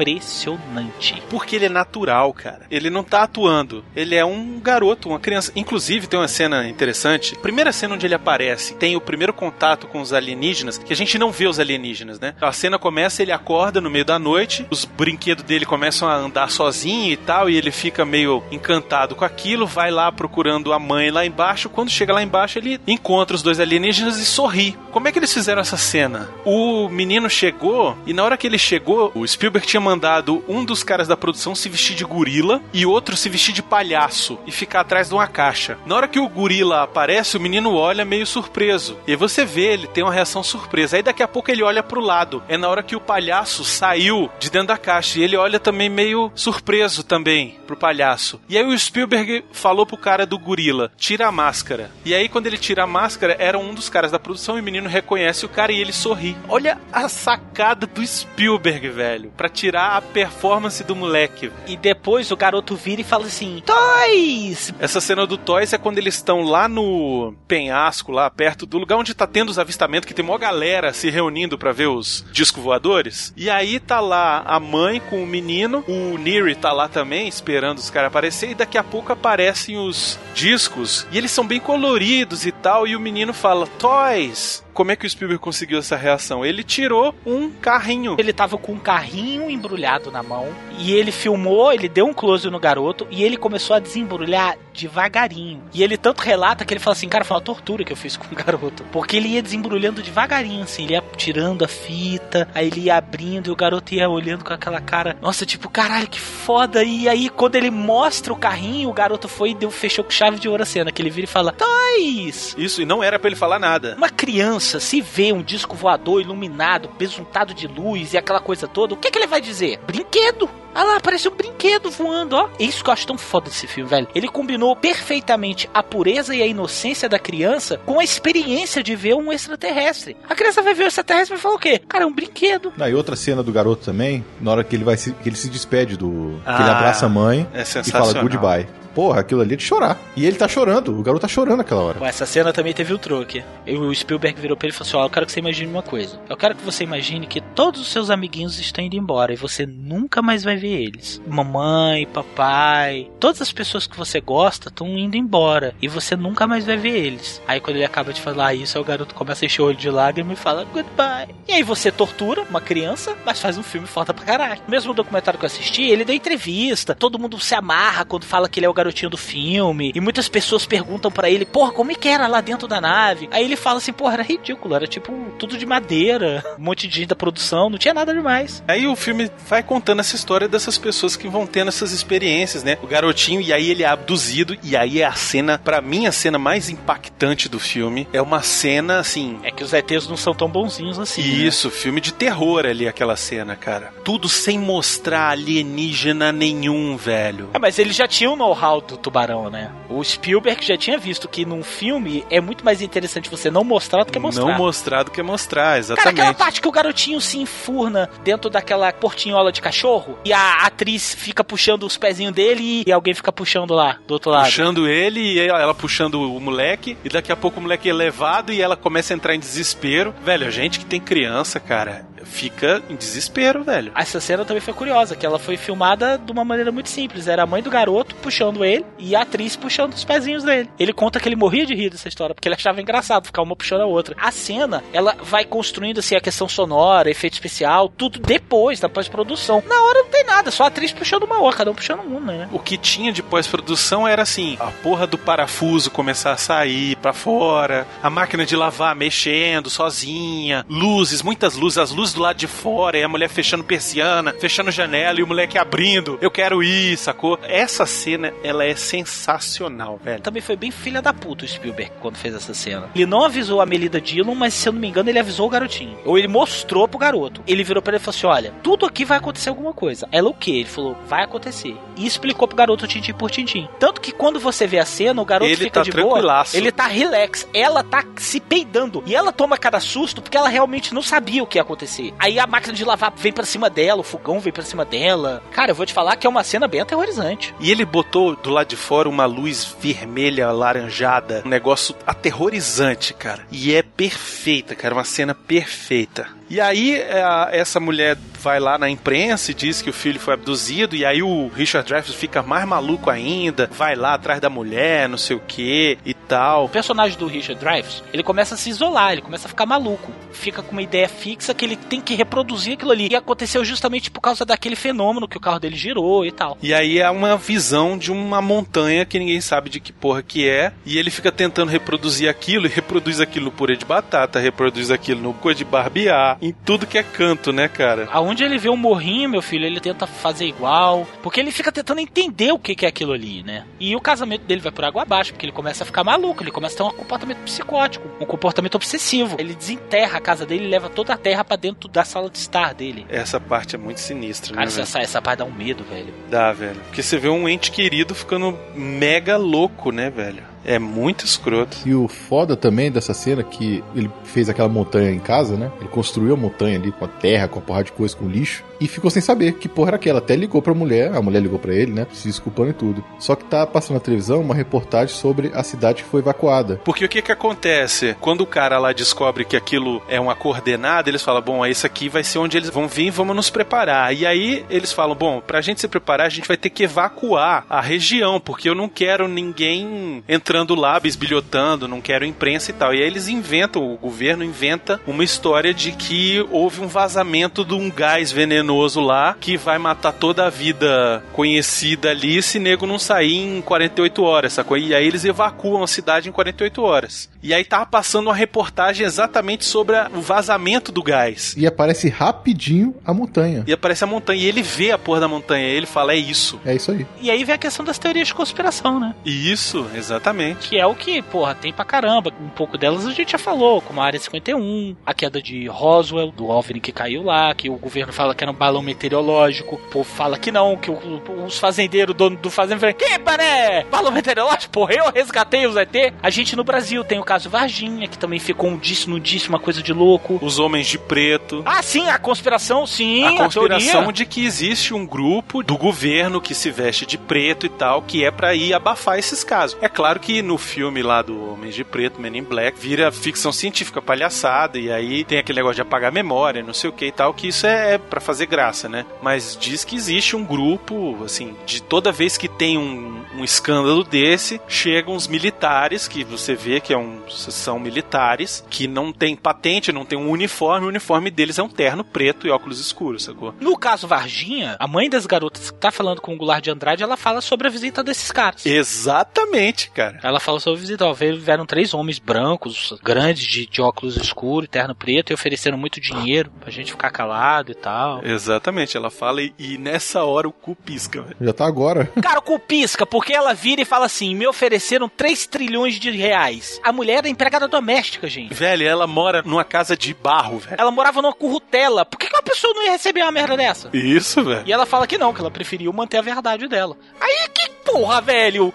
impressionante. Porque ele é natural, cara. Ele não tá atuando. Ele é um garoto, uma criança. Inclusive, tem uma cena interessante. Primeira cena onde ele aparece, tem o primeiro contato com os alienígenas, que a gente não vê os alienígenas, né? A cena começa, ele acorda no meio da noite, os brinquedos dele começam a andar sozinho e tal, e ele fica meio encantado com aquilo, vai lá procurando a mãe lá embaixo. Quando chega lá embaixo, ele encontra os dois alienígenas e sorri. Como é que eles fizeram essa cena? O menino chegou, e na hora que ele chegou, o Spielberg tinha mandado um dos caras da produção se vestir de gorila e outro se vestir de palhaço e ficar atrás de uma caixa. Na hora que o gorila aparece, o menino olha meio surpreso. E você vê, ele tem uma reação surpresa. Aí daqui a pouco ele olha pro lado. É na hora que o palhaço saiu de dentro da caixa. E ele olha também meio surpreso também pro palhaço. E aí o Spielberg falou pro cara do gorila: tira a máscara. E aí quando ele tira a máscara, era um dos caras da produção e o menino reconhece o cara e ele sorri. Olha a sacada do Spielberg, velho, Pra tirar a performance do moleque. E depois o garoto vira e fala assim: Toys! Essa cena do Toys é quando eles estão lá no penhasco, lá perto do lugar onde tá tendo os avistamentos, que tem uma galera se reunindo pra ver os disco voadores. E aí tá lá a mãe com o menino, o Neri tá lá também, esperando os caras aparecer, e daqui a pouco aparecem os discos, e eles são bem coloridos e tal, e o menino fala, Toys! Como é que o Spielberg conseguiu essa reação? Ele tirou um carrinho. Ele tava com um carrinho embrulhado na mão e ele filmou, ele deu um close no garoto e ele começou a desembrulhar devagarinho. E ele tanto relata que ele fala assim, cara, foi uma tortura que eu fiz com o garoto. Porque ele ia desembrulhando devagarinho, assim, ele ia tirando a fita, aí ele ia abrindo e o garoto ia olhando com aquela cara, nossa, tipo, caralho, que foda. E aí, quando ele mostra o carrinho, o garoto foi e deu, fechou com chave de ouro a cena, que ele vira e fala, Toys! Isso, e não era pra ele falar nada. Uma criança, se vê um disco voador iluminado, besuntado de luz e aquela coisa toda, o que, que ele vai dizer? Brinquedo! Ah lá, parece um brinquedo voando, ó. É isso que eu acho tão foda desse filme, velho. Ele combinou perfeitamente a pureza e a inocência da criança com a experiência de ver um extraterrestre. A criança vai ver o extraterrestre e vai falar o quê? Cara, é um brinquedo. Na e outra cena do garoto também, na hora que ele vai se, que ele se despede do. Ah, que ele abraça a mãe é e fala goodbye. Porra, aquilo ali é de chorar. E ele tá chorando, o garoto tá chorando naquela hora. Bom, essa cena também teve o truque. E O Spielberg virou pra ele e falou assim: Ó, eu quero que você imagine uma coisa. Eu quero que você imagine que todos os seus amiguinhos estão indo embora e você nunca mais vai ver eles. Mamãe, papai, todas as pessoas que você gosta estão indo embora e você nunca mais vai ver eles. Aí quando ele acaba de falar isso, o garoto começa a encher o olho de lágrima e fala goodbye. E aí você tortura uma criança, mas faz um filme foda pra caralho. O mesmo documentário que eu assisti, ele dá entrevista, todo mundo se amarra quando fala que ele é o garotinho do filme, e muitas pessoas perguntam pra ele, porra, como é que era lá dentro da nave? Aí ele fala assim, porra, era ridículo, era tipo tudo de madeira, um monte de gente da produção, não tinha nada demais. Aí o filme vai contando essa história dessas pessoas que vão tendo essas experiências, né? O garotinho, e aí ele é abduzido, e aí é a cena, pra mim, a cena mais impactante do filme. É uma cena, assim, É que os ETs não são tão bonzinhos assim. né? Isso, filme de terror ali, aquela cena, cara. Tudo sem mostrar alienígena nenhum, velho. Ah, mas ele já tinha o know-how do tubarão, né? O Spielberg já tinha visto que num filme é muito mais interessante você não mostrar do que mostrar. Não mostrar do que mostrar, Cara, exatamente. aquela parte que o garotinho se enfurna dentro daquela portinhola de cachorro e a atriz fica puxando os pezinhos dele e alguém fica puxando lá do outro lado. Puxando ele e ela puxando o moleque, e daqui a pouco o moleque é levado e ela começa a entrar em desespero. Velho, a gente que tem criança, cara, fica em desespero, velho. Essa cena também foi curiosa, que ela foi filmada de uma maneira muito simples. Era a mãe do garoto puxando ele e a atriz puxando os pezinhos dele. Ele conta que ele morria de rir dessa história, porque ele achava engraçado ficar uma puxando a outra. A cena, ela vai construindo assim a questão sonora, efeito especial, tudo depois, da pós-produção. Na hora não tem nada, só a atriz puxando uma outra, cada um puxando um, né? O que tinha de pós-produção era assim: a porra do parafuso começar a sair pra fora, a máquina de lavar mexendo sozinha, luzes, muitas luzes, as luzes do lado de fora, e a mulher fechando persiana, fechando janela e o moleque abrindo. Eu quero ir, sacou? Essa cena, ela é sensacional, velho. Também foi bem filha da puta o Spielberg quando fez essa cena. Ele não avisou a Melida Dillon, mas se eu não me engano, ele avisou o garotinho. Ou ele mostrou pro garoto. Ele virou pra ele e falou assim: Olha, tudo aqui vai acontecer alguma coisa. Ela o quê? Ele falou: Vai acontecer. E explicou pro garoto tintim por tintim. Tanto que quando você vê a cena, o garoto Ele fica tá de boa. Ele tá relax. Ela tá se peidando. E ela toma cada susto porque ela realmente não sabia o que ia acontecer. Aí a máquina de lavar vem pra cima dela, o fogão vem pra cima dela. Cara, eu vou te falar que é uma cena bem aterrorizante. E ele botou do lado de fora uma luz vermelha, alaranjada, um negócio aterrorizante, cara. E é perfeita, cara, uma cena perfeita. E aí é, a- essa mulher vai lá na imprensa e diz que o filho foi abduzido, e aí o Richard Dreyfuss fica mais maluco ainda, vai lá atrás da mulher, não sei o que e tal. O personagem do Richard Dreyfuss, ele começa a se isolar, ele começa a ficar maluco. Fica com uma ideia fixa que ele tem que reproduzir aquilo ali. E aconteceu justamente por causa daquele fenômeno que o carro dele girou e tal. E aí é uma visão de uma montanha que ninguém sabe de que porra que é. E ele fica tentando reproduzir aquilo e reproduz aquilo no purê de batata, reproduz aquilo no coisa de barbear, em tudo que é canto, né, cara? Aonde ele vê um morrinho, meu filho, ele tenta fazer igual. Porque ele fica tentando entender o que que é aquilo ali, né? E o casamento dele vai por água abaixo, porque ele começa a ficar maluco, ele começa a ter um comportamento psicótico, um comportamento obsessivo. Ele desenterra a casa dele e leva toda a terra pra dentro da sala de estar dele. Essa parte é muito sinistra, Cara, né? velho? essa, essa parte dá um medo, velho. Dá, velho. Porque você vê um ente querido ficando mega louco, né, velho? É muito escroto. E o foda também dessa cena que ele fez aquela montanha em casa, né? Ele construiu a montanha ali com a terra, com a porrada de coisa, com lixo. E ficou sem saber que porra era aquela. Até ligou pra mulher, a mulher ligou pra ele, né? Se desculpando e tudo. Só que tá passando na televisão uma reportagem sobre a cidade que foi evacuada. Porque o que que acontece? Quando o cara lá descobre que aquilo é uma coordenada, eles falam, bom, esse aqui vai ser onde eles vão vir, vamos nos preparar. E aí eles falam, bom, pra gente se preparar, a gente vai ter que evacuar a região, porque eu não quero ninguém entrando lá, bisbilhotando, não quero imprensa e tal. E aí eles inventam, o governo inventa uma história de que houve um vazamento de um gás venenoso lá que vai matar toda a vida conhecida ali se nego não sair em 48 horas, sacou? E aí eles evacuam a cidade em 48 horas. E aí tava passando uma reportagem exatamente sobre a- o vazamento do gás. E aparece rapidinho a montanha. E aparece a montanha, e ele vê a porra da montanha, e ele fala, é isso. É isso aí. E aí vem a questão das teorias de conspiração, né? Isso, exatamente. Que é o que, porra, tem pra caramba. Um pouco delas a gente já falou, como a Área 51, a queda de Roswell, do OVNI que caiu lá, que o governo fala que era um balão meteorológico, o povo fala que não, que os fazendeiros, dono do fazenda, falam, que paré? Balão meteorológico? Porra, eu resgatei os ET. A gente no Brasil tem o caso Varginha, que também ficou um disse, não disse, uma coisa de louco. Os homens de preto. Ah, sim, a conspiração, sim, a conspiração teoria. de que existe um grupo do governo que se veste de preto e tal, que é pra ir abafar esses casos. É claro que no filme lá do Homens de Preto, Men in Black, vira ficção científica palhaçada, e aí tem aquele negócio de apagar a memória, não sei o que e tal, que isso é pra fazer graça, né? Mas diz que existe um grupo, assim, de toda vez que tem um, um escândalo desse, chegam os militares, que você vê que é um, são militares, que não tem patente, não tem um uniforme, o uniforme deles é um terno preto e óculos escuros, sacou? No caso Varginha, a mãe das garotas que tá falando com o Goulart de Andrade, ela fala sobre a visita desses caras. Exatamente, cara. Ela fala sobre a visita. Ó, vieram três homens brancos, grandes, de, de óculos escuros, terno preto, e ofereceram muito dinheiro pra gente ficar calado e tal. Exatamente, ela fala e, e nessa hora o cu pisca, velho. Já tá agora. Cara, o cu pisca, porque ela vira e fala assim: me ofereceram 3 trilhões de reais. A mulher é empregada doméstica, gente. Velho, ela mora numa casa de barro, velho. Ela morava numa currutela. Por que, que uma pessoa não ia receber uma merda dessa? Isso, velho. E ela fala que não, que ela preferiu manter a verdade dela. Aí que porra, velho!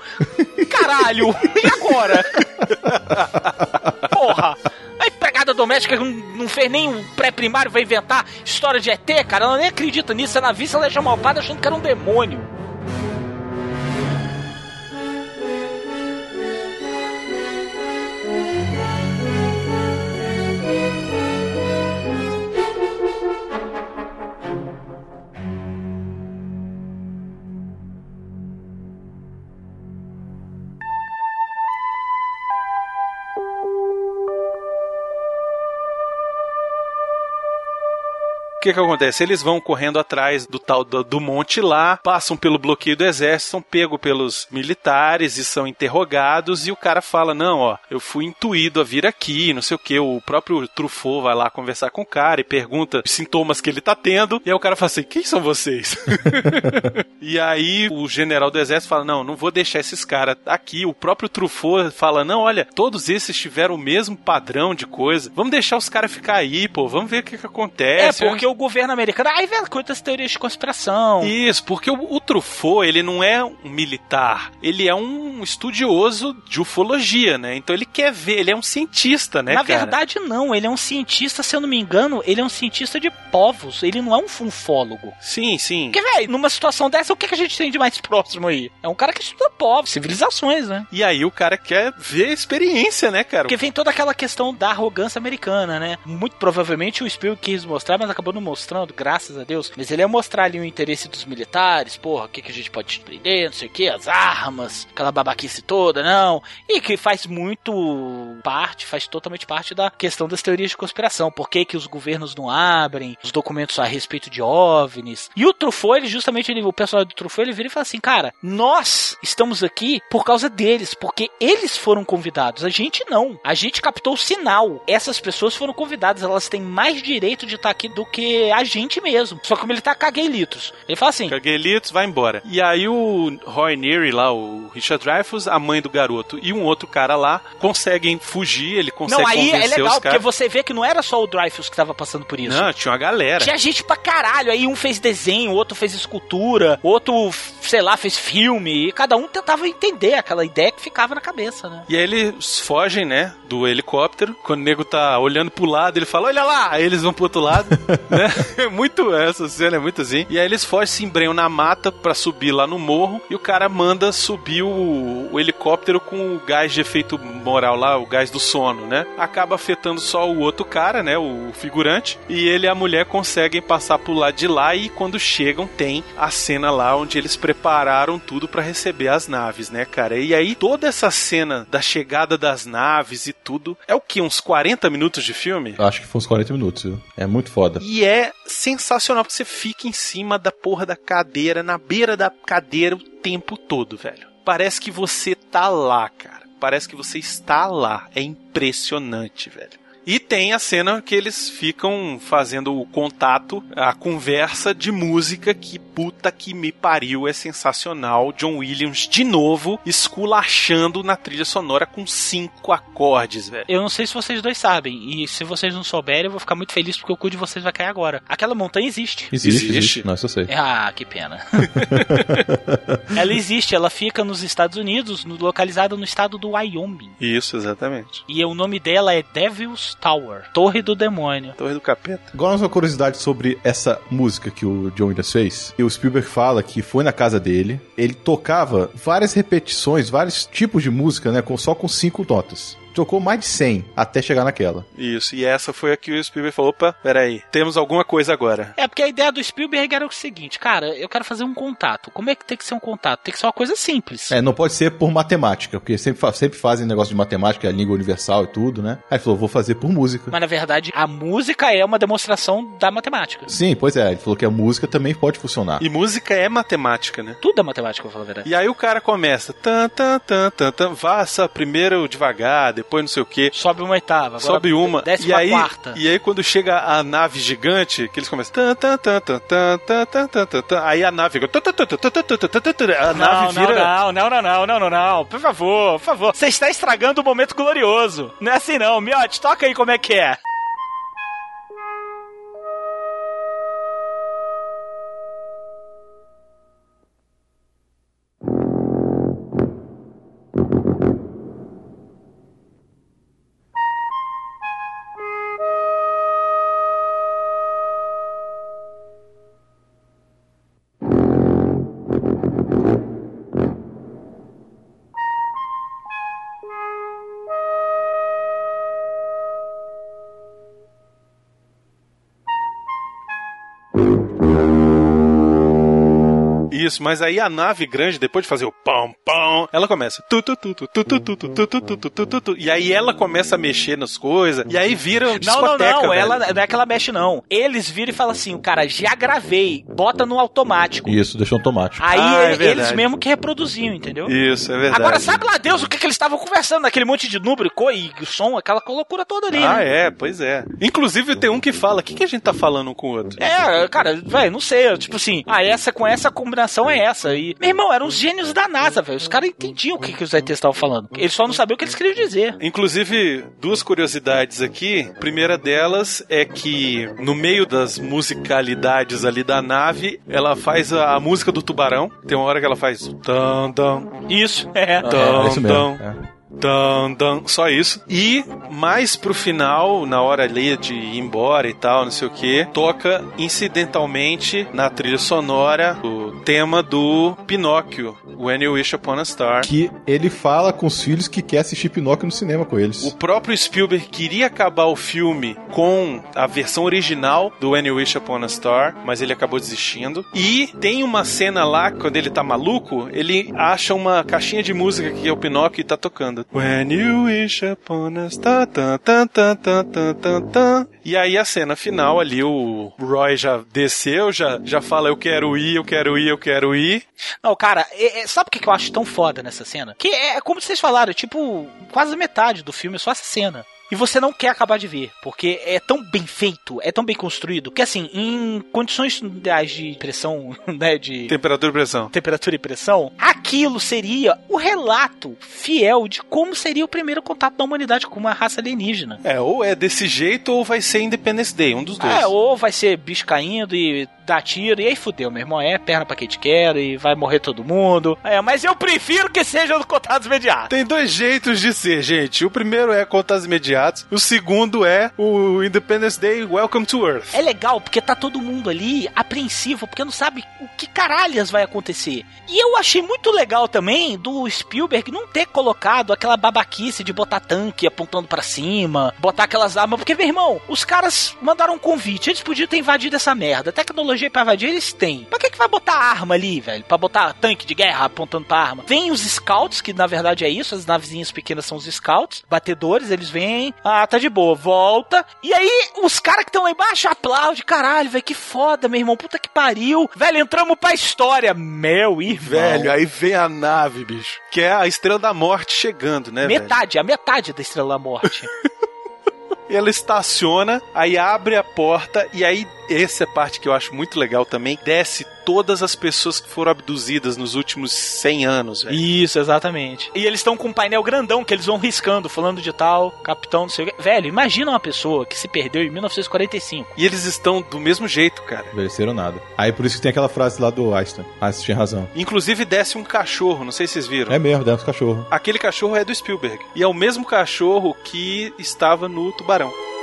Caralho! E agora? Porra! A empregada doméstica não, não fez nem um pré-primário, vai inventar história de ET, cara. Ela nem acredita nisso. Ela vista, ela é chamalpada achando que era um demônio. Que que acontece? Eles vão correndo atrás do tal do, do monte lá, passam pelo bloqueio do exército, são pegos pelos militares e são interrogados e o cara fala, não, ó, eu fui intuído a vir aqui, não sei o que, o próprio Truffaut vai lá conversar com o cara e pergunta os sintomas que ele tá tendo, e aí o cara fala assim, quem são vocês? e aí o general do exército fala, não, não vou deixar esses caras aqui, o próprio Truffaut fala, não, olha, todos esses tiveram o mesmo padrão de coisa, vamos deixar os caras ficar aí, pô, vamos ver o que que É, acontece. porque o governo americano. Aí vem quantas teorias de conspiração. Isso, porque o, o Truffaut, ele não é um militar, ele é um estudioso de ufologia, né? Então ele quer ver, ele é um cientista, né, Na cara? verdade, não. Ele é um cientista, se eu não me engano, ele é um cientista de povos. Ele não é um funfólogo. Sim, sim. Porque, velho, numa situação dessa, o que, que a gente tem de mais próximo aí? É um cara que estuda povos, civilizações, né? E aí o cara quer ver a experiência, né, cara? Porque vem toda aquela questão da arrogância americana, né? Muito provavelmente o Spielberg quis mostrar, mas acabou não mostrando, graças a Deus. Mas ele ia mostrar ali o interesse dos militares, porra, o que, que a gente pode prender, não sei o que, as armas, aquela babaquice toda, não. E que faz muito parte, faz totalmente parte da questão das teorias de conspiração. Por que, que os governos não abrem os documentos a respeito de OVNIs? E o Truffaut, ele justamente, ele, o pessoal do Truffaut, ele vira e fala assim, cara, nós estamos aqui por causa deles, porque eles foram convidados, a gente não. A gente captou o sinal. Essas pessoas foram convidadas, elas têm mais direito de estar aqui do que a gente mesmo. Só que como ele tá caguei litros. Ele fala assim, Caguelitos, vai embora. E aí o Roy Neary lá, o Richard Dreyfuss, a mãe do garoto e um outro cara lá conseguem fugir, ele consegue não, aí é legal, os porque caras. você vê que não era só o Dreyfus que tava passando por isso. Não, tinha uma galera. Tinha gente pra caralho. Aí um fez desenho, outro fez escultura, outro sei lá, fez filme, e cada um tentava entender aquela ideia que ficava na cabeça, né? E aí eles fogem, né, do helicóptero. Quando o nego tá olhando pro lado, ele fala, olha lá! Aí eles vão pro outro lado, né? É muito, essa cena é muito assim. E aí eles fogem, se embrenham na mata pra subir lá no morro, e o cara manda subir o, o helicóptero com o gás de efeito moral lá, o gás do sono, né? Acaba afetando só o outro cara, né, o figurante, e ele e a mulher conseguem passar pro lado de lá e quando chegam tem a cena lá onde eles prepararam tudo pra receber as naves, né, cara? E aí toda essa cena da chegada das naves e tudo, é o que uns 40 minutos de filme? Acho que foi uns 40 minutos, viu? É muito foda. E é sensacional porque você fica em cima da porra da cadeira, na beira da cadeira o tempo todo, velho. Parece que você tá lá, cara. Parece que você está lá. É impressionante, velho. E tem a cena que eles ficam fazendo o contato, a conversa de música que puta que me pariu é sensacional. John Williams de novo esculachando na trilha sonora com cinco acordes, velho. Eu não sei se vocês dois sabem, e se vocês não souberem, eu vou ficar muito feliz porque o cu de vocês vai cair agora. Aquela montanha existe. Existe, Existe? existe. Não, isso eu sei. Ah, que pena. ela existe, ela fica nos Estados Unidos, localizada no estado do Wyoming. Isso, exatamente. E o nome dela é Devil's Tower, Torre do Demônio. Torre do Capeta. Agora uma curiosidade sobre essa música que o John Williams fez. E o Spielberg fala que foi na casa dele, ele tocava várias repetições, vários tipos de música, né, com, só com cinco notas. Tocou mais de 100 até chegar naquela. Isso, e essa foi a que o Spielberg falou, opa, peraí, temos alguma coisa agora. É, porque a ideia do Spielberg era o seguinte, cara, eu quero fazer um contato. Como é que tem que ser um contato? Tem que ser uma coisa simples. É, não pode ser por matemática, porque sempre, sempre fazem negócio de matemática, a língua universal e tudo, né? Aí ele falou, vou fazer por música. Mas na verdade, a música é uma demonstração da matemática. Sim, pois é, ele falou que a música também pode funcionar. E música é matemática, né? Tudo é matemática, pra falar a verdade. E aí o cara começa, tan, tan, tan, tan, tan, vaça primeiro devagar, depois não sei o que. Sobe uma oitava, Sobe uma, desce e aí, quarta. e aí quando chega a nave gigante, que eles começam tan, tan, tan, tan, tan, tan, aí a nave fica a nave não, vira não, não, não, não, não, não, não. Por favor, por favor. Você está estragando o momento glorioso. Não é assim não. Miote, toca aí como é que é. Isso, mas aí a nave grande, depois de fazer o pão, pão, ela começa. Tu, tu, tu, tu, tu, tu, tu, tu, tu, tu, tu, tu, tu, tu, tu, e aí ela começa a mexer nas coisas, e aí vira Não, não, não. Ela, não é que ela mexe, não. Eles viram e falam assim, cara, já gravei. Bota no automático. Isso, deixou automático. Aí Ah, é eles mesmo que reproduziam, entendeu? Isso, é verdade. Agora, sabe lá Deus o que, que eles estavam conversando naquele monte de número, e som, aquela loucura toda ali, Ah, né? é, pois é. Inclusive tem um que fala, o que, que a gente tá falando um com o outro? É, cara, velho, não sei. Tipo assim, ah, essa com essa combinação é essa. E, meu irmão, eram os gênios da NASA, velho. Os caras entendiam o que, que os ETs estavam falando. Eles só não sabiam o que eles queriam dizer. Inclusive, duas curiosidades aqui. A primeira delas é que no meio das musicalidades ali da nave, ela faz a, a música do tubarão. Tem uma hora que ela faz tan tan Isso, é. tan é isso mesmo. é. Tan, só isso. E mais pro final, na hora ali de ir embora e tal, não sei o que, toca incidentalmente na trilha sonora o tema do Pinóquio, When You Wish Upon a Star. Que ele fala com os filhos que quer assistir Pinóquio no cinema com eles. O próprio Spielberg queria acabar o filme com a versão original do When You Wish Upon a Star, mas ele acabou desistindo. E tem uma cena lá, quando ele tá maluco, ele acha uma caixinha de música que é o Pinóquio e tá tocando. When You Wish Upon a Star, tan, tan, tan, tan, tan, tan, tan. E aí a cena final ali, o Roy já desceu, já, já fala eu quero ir, eu quero ir, eu quero ir. Não, cara, é- é- sabe o que que eu acho tão foda nessa cena? Que é como vocês falaram, tipo, quase metade do filme é só essa cena. E você não quer acabar de ver, porque é tão bem feito, é tão bem construído, que assim, em condições ideais de pressão, né, de Temperatura e pressão. temperatura e pressão, aquilo seria o relato fiel de como seria o primeiro contato da humanidade com uma raça alienígena. É, ou é desse jeito ou vai ser Independence Day, um dos dois. É, ou vai ser bicho caindo e dá tiro, e aí fudeu, meu irmão. É perna pra quem te quer e vai morrer todo mundo. É, mas eu prefiro que seja no contatos imediatos. Tem dois jeitos de ser, gente. O primeiro é contatos imediatos, o segundo é o Independence Day Welcome to Earth. É legal porque tá todo mundo ali apreensivo, porque não sabe o que caralhas vai acontecer. E eu achei muito legal também do Spielberg não ter colocado aquela babaquice de botar tanque apontando pra cima, botar aquelas armas, porque, meu irmão, os caras mandaram um convite, eles podiam ter invadido essa merda. Tecnologia pra invadir eles têm. Pra que, que vai botar arma ali, velho? Pra botar tanque de guerra apontando pra arma? Vem os scouts, que na verdade é isso, as navezinhas pequenas são os scouts, batedores, eles vêm, ah, tá de boa, volta. E aí, os caras que estão lá embaixo aplaudem, caralho, velho, que foda, meu irmão, puta que pariu. Velho, entramos pra história, meu irmão. Velho, aí vem a nave, bicho. Que é a Estrela da Morte chegando, né, velho? Metade, a metade da Estrela da Morte. E ela estaciona, aí abre a porta e aí essa é a parte que eu acho muito legal também, desce todas as pessoas que foram abduzidas nos últimos 100 anos, velho. Isso, exatamente. E eles estão com um painel grandão que eles vão riscando, falando de tal, capitão, não sei o quê. Velho, imagina uma pessoa que se perdeu em 1945. E eles estão do mesmo jeito, cara. Envelheceram nada. Aí por isso que tem aquela frase lá do Einstein. Ah, você tinha razão. Inclusive desce um cachorro, não sei se vocês viram. É mesmo, deve cachorro. Aquele cachorro é do Spielberg. E é o mesmo cachorro que estava no Tubarão. Barão.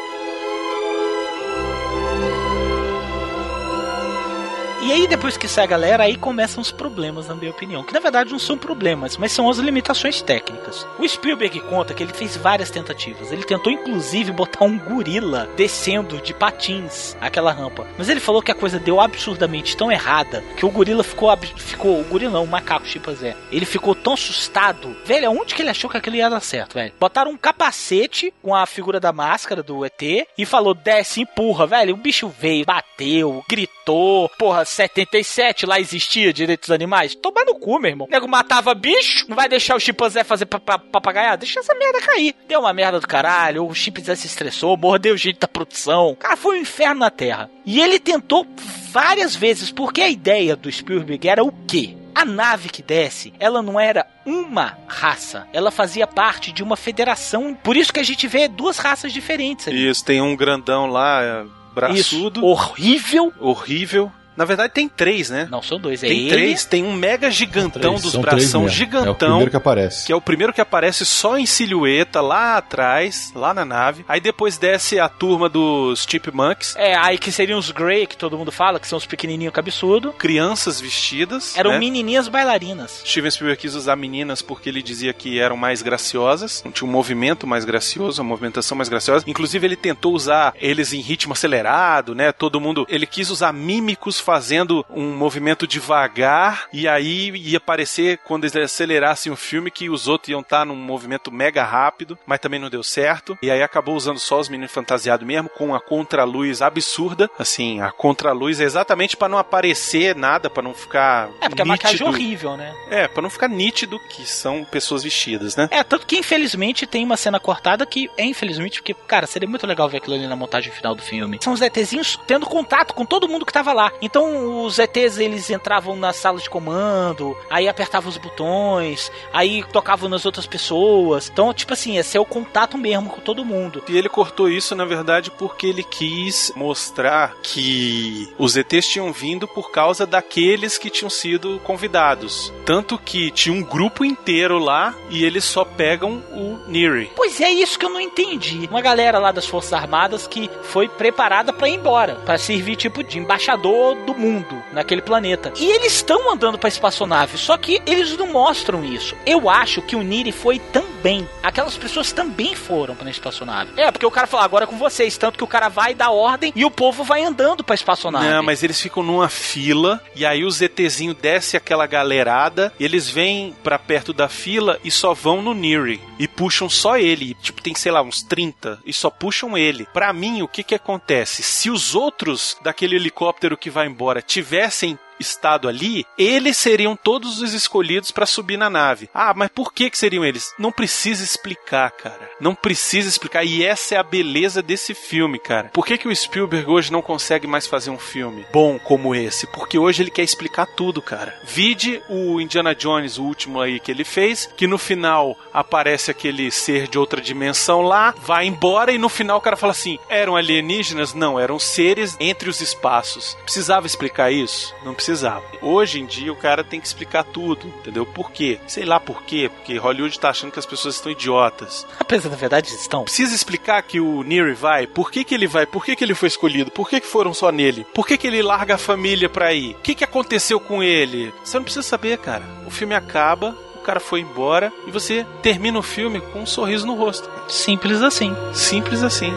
E aí, depois que sai a galera, aí começam os problemas, na minha opinião. Que na verdade não são problemas, mas são as limitações técnicas. O Spielberg conta que ele fez várias tentativas. Ele tentou, inclusive, botar um gorila descendo de patins aquela rampa. Mas ele falou que a coisa deu absurdamente tão errada que o gorila ficou. ficou o gorila não, o macaco chimpanzé. Ele ficou tão assustado. Velho, aonde que ele achou que aquilo ia dar certo, velho? Botaram um capacete com a figura da máscara do ET e falou: desce, empurra, velho. O bicho veio, bateu, gritou. Porra, 77 lá existia direitos dos animais? Tomar no cu, meu irmão. O nego matava bicho, não vai deixar o chimpanzé fazer pa- pa- papagaiada? Deixa essa merda cair. Deu uma merda do caralho, o chimpanzé se estressou, mordeu gente da produção. Cara, foi um inferno na Terra. E ele tentou várias vezes, porque a ideia do Spielberg era o quê? A nave que desce, ela não era uma raça, ela fazia parte de uma federação. Por isso que a gente vê duas raças diferentes ali. Isso, tem um grandão lá, é, braçudo, Isso, horrível. horrível. Na verdade tem três, né? Não, são dois. É Tem ele, três, tem um mega gigantão dos são bração, mesmo. É o gigantão. primeiro que aparece. que é o primeiro que aparece só em silhueta lá atrás, lá na nave. Aí depois desce a turma dos Chipmunks, É, aí que seriam os Grey, que todo mundo fala, que são os pequenininhos cabeçudo. crianças vestidas. Eram né? menininhas bailarinas. Steven Spielberg quis usar meninas porque ele dizia que eram mais graciosas, tinha um movimento mais gracioso, uma movimentação mais graciosa. Inclusive ele tentou usar eles em ritmo acelerado, né? Todo mundo, ele quis usar mímicos fazendo um movimento devagar e aí ia parecer quando eles acelerassem o filme que os outros iam estar num movimento mega rápido, mas também não deu certo. E aí acabou usando só os meninos fantasiados mesmo com a contraluz absurda. Assim, a contraluz é exatamente para não aparecer nada, para não ficar É, porque a maquiagem é nítido. horrível, né? É, pra não ficar nítido que são pessoas vestidas, né? É, tanto que infelizmente tem uma cena cortada que é infelizmente, porque, cara, seria muito legal ver aquilo ali na montagem final do filme. São os ETzinhos tendo contato com todo mundo que tava lá. Então os ETs eles entravam na sala de comando, aí apertavam os botões, aí tocavam nas outras pessoas. Então, tipo assim, ia ser o contato mesmo com todo mundo. E ele cortou isso, na verdade, porque ele quis mostrar que os ETs tinham vindo por causa daqueles que tinham sido convidados. Tanto que tinha um grupo inteiro lá e eles só pegam o Neri. Pois é isso que eu não entendi. Uma galera lá das Forças Armadas que foi preparada pra ir embora, Pra servir tipo de embaixador do mundo naquele planeta. E eles estão andando pra espaçonave, só que eles não mostram isso. Eu acho que o Niri foi também. Aquelas pessoas também foram pra espaçonave. É, porque o cara falou agora é com vocês, tanto que o cara vai dar ordem e o povo vai andando pra espaçonave. Não, mas eles ficam numa fila e aí os ETzinho desce aquela galerada eles vêm pra perto da fila e só vão no Neri e puxam só ele. Tipo, tem, sei lá, uns 30 e só puxam ele. Pra mim, o que que acontece? Se os outros daquele helicóptero que vai embora tivessem estado ali, eles seriam todos os escolhidos pra subir na nave. Ah, mas por que que seriam eles? Não precisa explicar, cara. Não precisa explicar. E essa é a beleza desse filme, cara. Por que que o Spielberg hoje não consegue mais fazer um filme bom como esse? Porque hoje ele quer explicar tudo, cara. Vide o Indiana Jones, o último aí que ele fez, que no final aparece aquele ser de outra dimensão lá, vai embora e no final o cara fala assim: eram alienígenas? Não, eram seres entre os espaços. Precisava explicar isso? Não precisava. Hoje em dia o cara tem que explicar tudo, entendeu? Por quê? Sei lá por quê, porque Hollywood tá achando que as pessoas estão idiotas. Apesar da verdade, estão. Precisa explicar que o Neri vai, por que, que ele vai, por que, que ele foi escolhido, por que, que foram só nele, por que, que ele larga a família pra ir, o que, que aconteceu com ele. Você não precisa saber, cara. O filme acaba, o cara foi embora e você termina o filme com um sorriso no rosto. Simples assim. Simples assim.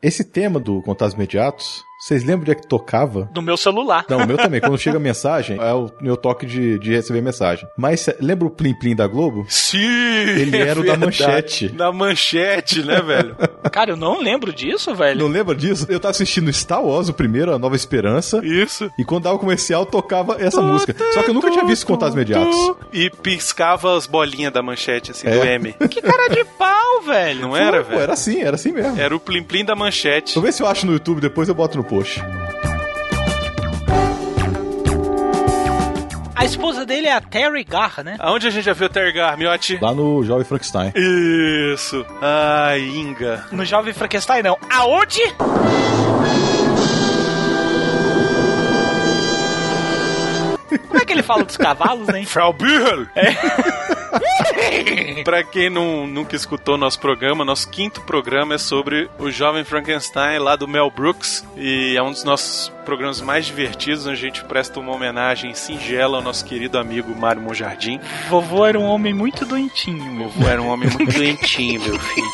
Esse tema do contatos imediatos, vocês lembram de é que tocava? No meu celular. Não, o meu também. Quando chega mensagem, é o meu toque de, de receber mensagem. Mas cê- lembra o Plim Plim da Globo? Sim! Ele é era o da manchete. Da manchete, né, velho? Cara, eu não lembro disso, velho. Não lembra disso? Eu tava assistindo Star Wars, o primeiro, A Nova Esperança. Isso. E quando dava o comercial, tocava essa música. Só que eu nunca tinha visto contatos imediatos. E piscava as bolinhas da manchete, assim, do É. M. Que cara de pau, velho. Não era, Pô, velho? era assim, era assim mesmo. Era o Plim Plim da manchete. Vou ver se eu acho no YouTube, depois eu boto no post. A esposa dele é a Terry Garr, né? Aonde a gente já viu o Tergar, Miotti? Lá no Jovem Frankenstein. Isso. Ai, Inga. No Jovem Frankenstein, não. Aonde? Como é que ele fala dos cavalos, hein? Frau Bühel! pra quem não, nunca escutou nosso programa, nosso quinto programa é sobre o jovem Frankenstein lá do Mel Brooks e é um dos nossos programas mais divertidos onde a gente presta uma homenagem singela ao nosso querido amigo Mário Monjardim. Vovô era um homem muito doentinho, meu. Vovô era um homem muito doentinho, meu filho.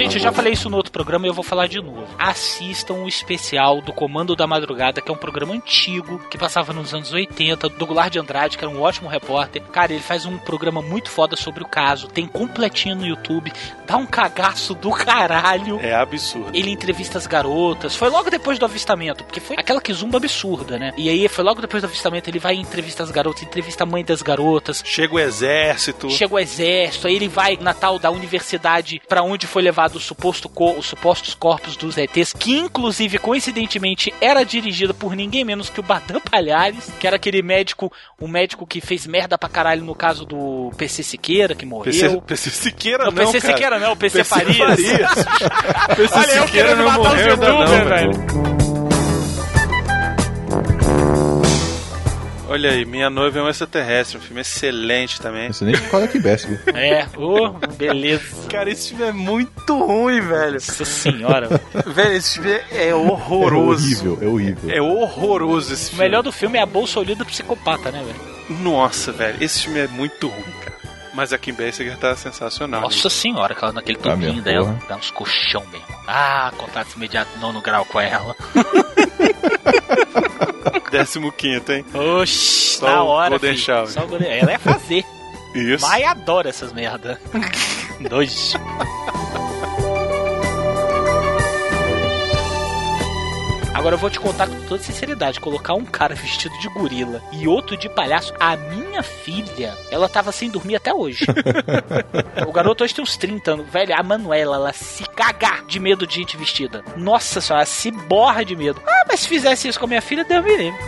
Gente, eu já falei isso no outro programa e eu vou falar de novo. Assistam o especial do Comando da Madrugada, que é um programa antigo, que passava nos anos 80, do Goulart de Andrade, que era um ótimo repórter. Cara, ele faz um programa muito foda sobre o caso, tem completinho no YouTube, dá um cagaço do caralho. É absurdo. Ele entrevista as garotas. Foi logo depois do avistamento, porque foi aquela que zumba absurda, né? E aí foi logo depois do avistamento, ele vai e entrevista as garotas, entrevista a mãe das garotas. Chega o exército. Chega o exército, aí ele vai na tal da universidade pra onde foi levado o suposto co- os supostos corpos dos ETs, que inclusive, coincidentemente, era dirigido por ninguém menos que o Badam Palhares, que era aquele médico, o médico que fez merda pra caralho no caso do PC Siqueira, que morreu. PC, PC Siqueira Não, não, PC cara. Siqueira não, PC, PC Farias. Farias. PC Olha, eu Siqueira querendo não matar os youtubers, não, velho. Olha aí, Minha Noiva é um Extraterrestre, um filme excelente também. Excelente qual é que best, viu? É, ô, beleza. Cara, esse filme é muito ruim, velho. Nossa senhora. Velho, esse filme é É horroroso. horrível, é horrível. É horroroso esse O filme. melhor do filme é a bolsa olhada do psicopata, né, velho? Nossa, velho, esse filme é muito ruim, cara. Mas a Kim Basinger tá sensacional. Nossa senhora, aquela naquele Tá tubinho mesmo, dela. porra. Dá uns colchão mesmo. Ah, contato imediato nono grau com ela. Décimo quinto, hein? Oxi, Só na hora. Golden filho. Só Golden- Ela é fazer. Isso. Mas adora essas merda. Dois. Agora eu vou te contar com toda sinceridade, colocar um cara vestido de gorila e outro de palhaço, a minha filha, ela tava sem dormir até hoje. o garoto hoje tem uns 30 anos, velho, a Manuela, ela se caga de medo de gente vestida. Nossa senhora, ela se borra de medo. Ah, mas se fizesse isso com a minha filha, Deus me livre.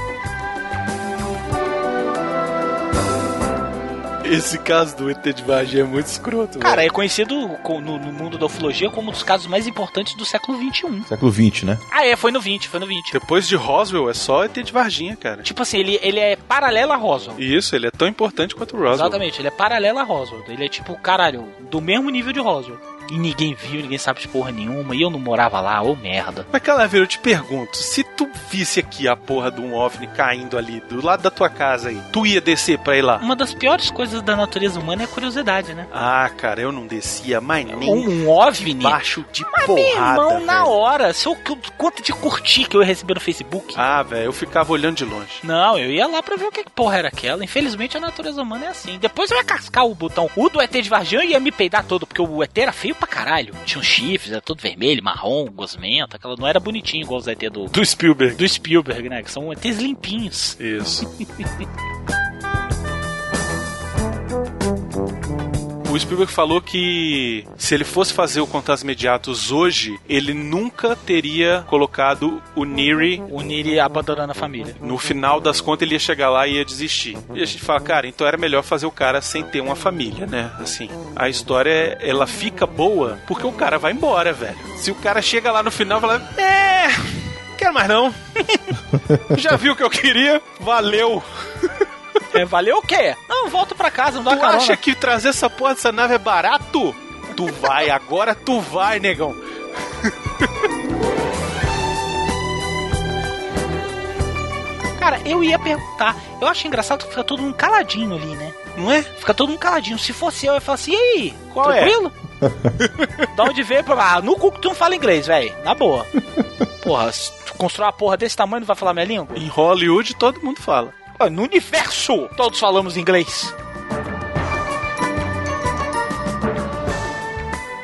Esse caso do ET de Varginha é muito escroto, Cara, velho. é conhecido co- no, no mundo da ufologia como um dos casos mais importantes do século XXI. Século XX, né? Ah, é, foi no 20, foi no 20. Depois de Roswell, é só ET de Varginha, cara. Tipo assim, ele, ele é paralelo a Roswell. Isso, ele é tão importante quanto o Roswell. Exatamente, ele é paralelo a Roswell. Ele é tipo, caralho, do mesmo nível de Roswell. E ninguém viu, ninguém sabe de porra nenhuma. E eu não morava lá, ô merda. Mas, Calaveira, eu te pergunto, se tu visse aqui a porra de um OVNI caindo ali do lado da tua casa aí, tu ia descer pra ir lá? Uma das piores coisas da natureza humana é a curiosidade, né? Ah, cara, eu não descia mais nem Um OVNI. baixo de Mas, meu porrada, irmão, na velho. hora, se eu, quanto de curtir que eu ia receber no Facebook. Ah, velho, eu ficava olhando de longe. Não, eu ia lá pra ver o que que porra era aquela. Infelizmente a natureza humana é assim. Depois eu ia cascar o botão. O do ET de Varginha ia me peidar todo, porque o ET era feio pra caralho. Tinha uns chifres, era todo vermelho, marrom, gosmento. Aquela não era bonitinho igual os ET do, Do Spielberg. do Spielberg, né? Que são ETs limpinhos. Isso. O Spielberg falou que se ele fosse fazer o Contatos Imediatos hoje, ele nunca teria colocado o Neri. O Niri abandonando a família. No final das contas, ele ia chegar lá e ia desistir. E a gente fala, cara, então era melhor fazer o cara sem ter uma família, né? Assim, a história, ela fica boa porque o cara vai embora, velho. Se o cara chega lá no final e fala, é, quero mais não. Já viu o que eu queria? Valeu. É, valeu o quê? Não, volto pra casa, não dá Tu carona. acha que trazer essa porra dessa nave é barato? Tu vai, agora tu vai, negão. Cara, eu ia perguntar. Eu acho engraçado que fica todo mundo caladinho ali, né? Não é? Fica todo mundo caladinho. Se fosse eu, eu ia falar assim, e aí? Qual é? tranquilo? da onde veio pra. Ah, no cu que tu não fala inglês, velho. Na boa. Porra, se tu constrói uma porra desse tamanho, não vai falar minha língua? Em Hollywood todo mundo fala. No universo, todos falamos inglês.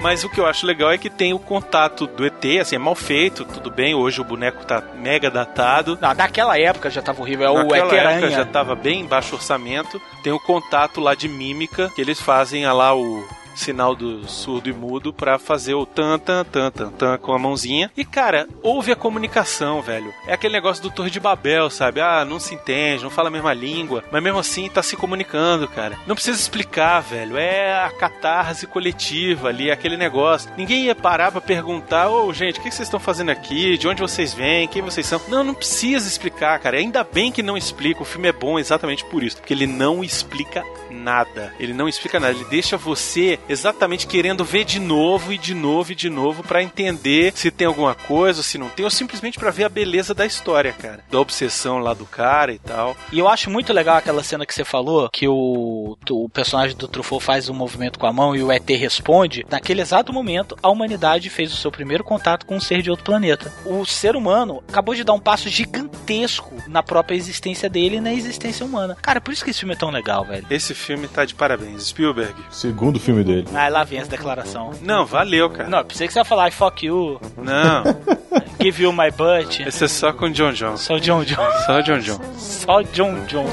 Mas o que eu acho legal é que tem o contato do ET, assim, é mal feito, tudo bem, hoje o boneco tá mega datado. Não, naquela época já tava horrível. É o Naquela época já tava bem baixo orçamento. Tem o contato lá de mímica, que eles fazem ah, lá o sinal do surdo e mudo pra fazer o tan tan tan tan tan com a mãozinha. E cara, houve a comunicação, velho. É aquele negócio do Torre de Babel, sabe? Ah, não se entende, não fala a mesma língua, mas mesmo assim tá se comunicando, cara. Não precisa explicar, velho. É a catarse coletiva ali, aquele negócio. Ninguém ia parar pra perguntar, ô gente, o que vocês estão fazendo aqui? De onde vocês vêm? Quem vocês são? Não, não precisa explicar, cara. Ainda bem que não explica. O filme é bom exatamente por isso, porque ele não explica nada. Ele não explica nada. Ele deixa você exatamente querendo ver de novo e de novo e de novo pra entender se tem alguma coisa, se não tem, ou simplesmente pra ver a beleza da história, cara. Da obsessão lá do cara e tal. E eu acho muito legal aquela cena que você falou, que o, o personagem do Truffaut faz um movimento com a mão e o ET responde. Naquele exato momento, a humanidade fez o seu primeiro contato com um ser de outro planeta. O ser humano acabou de dar um passo gigantesco na própria existência dele e na existência humana. Cara, por isso que esse filme é tão legal, velho. Esse filme tá de parabéns. Spielberg. Segundo filme dele. Ah, lá vem essa declaração. Não, valeu, cara. Não, pensei que você ia falar I fuck you, Não, give you my butt. esse é só com John John. Só John John. Só John John. Só John John.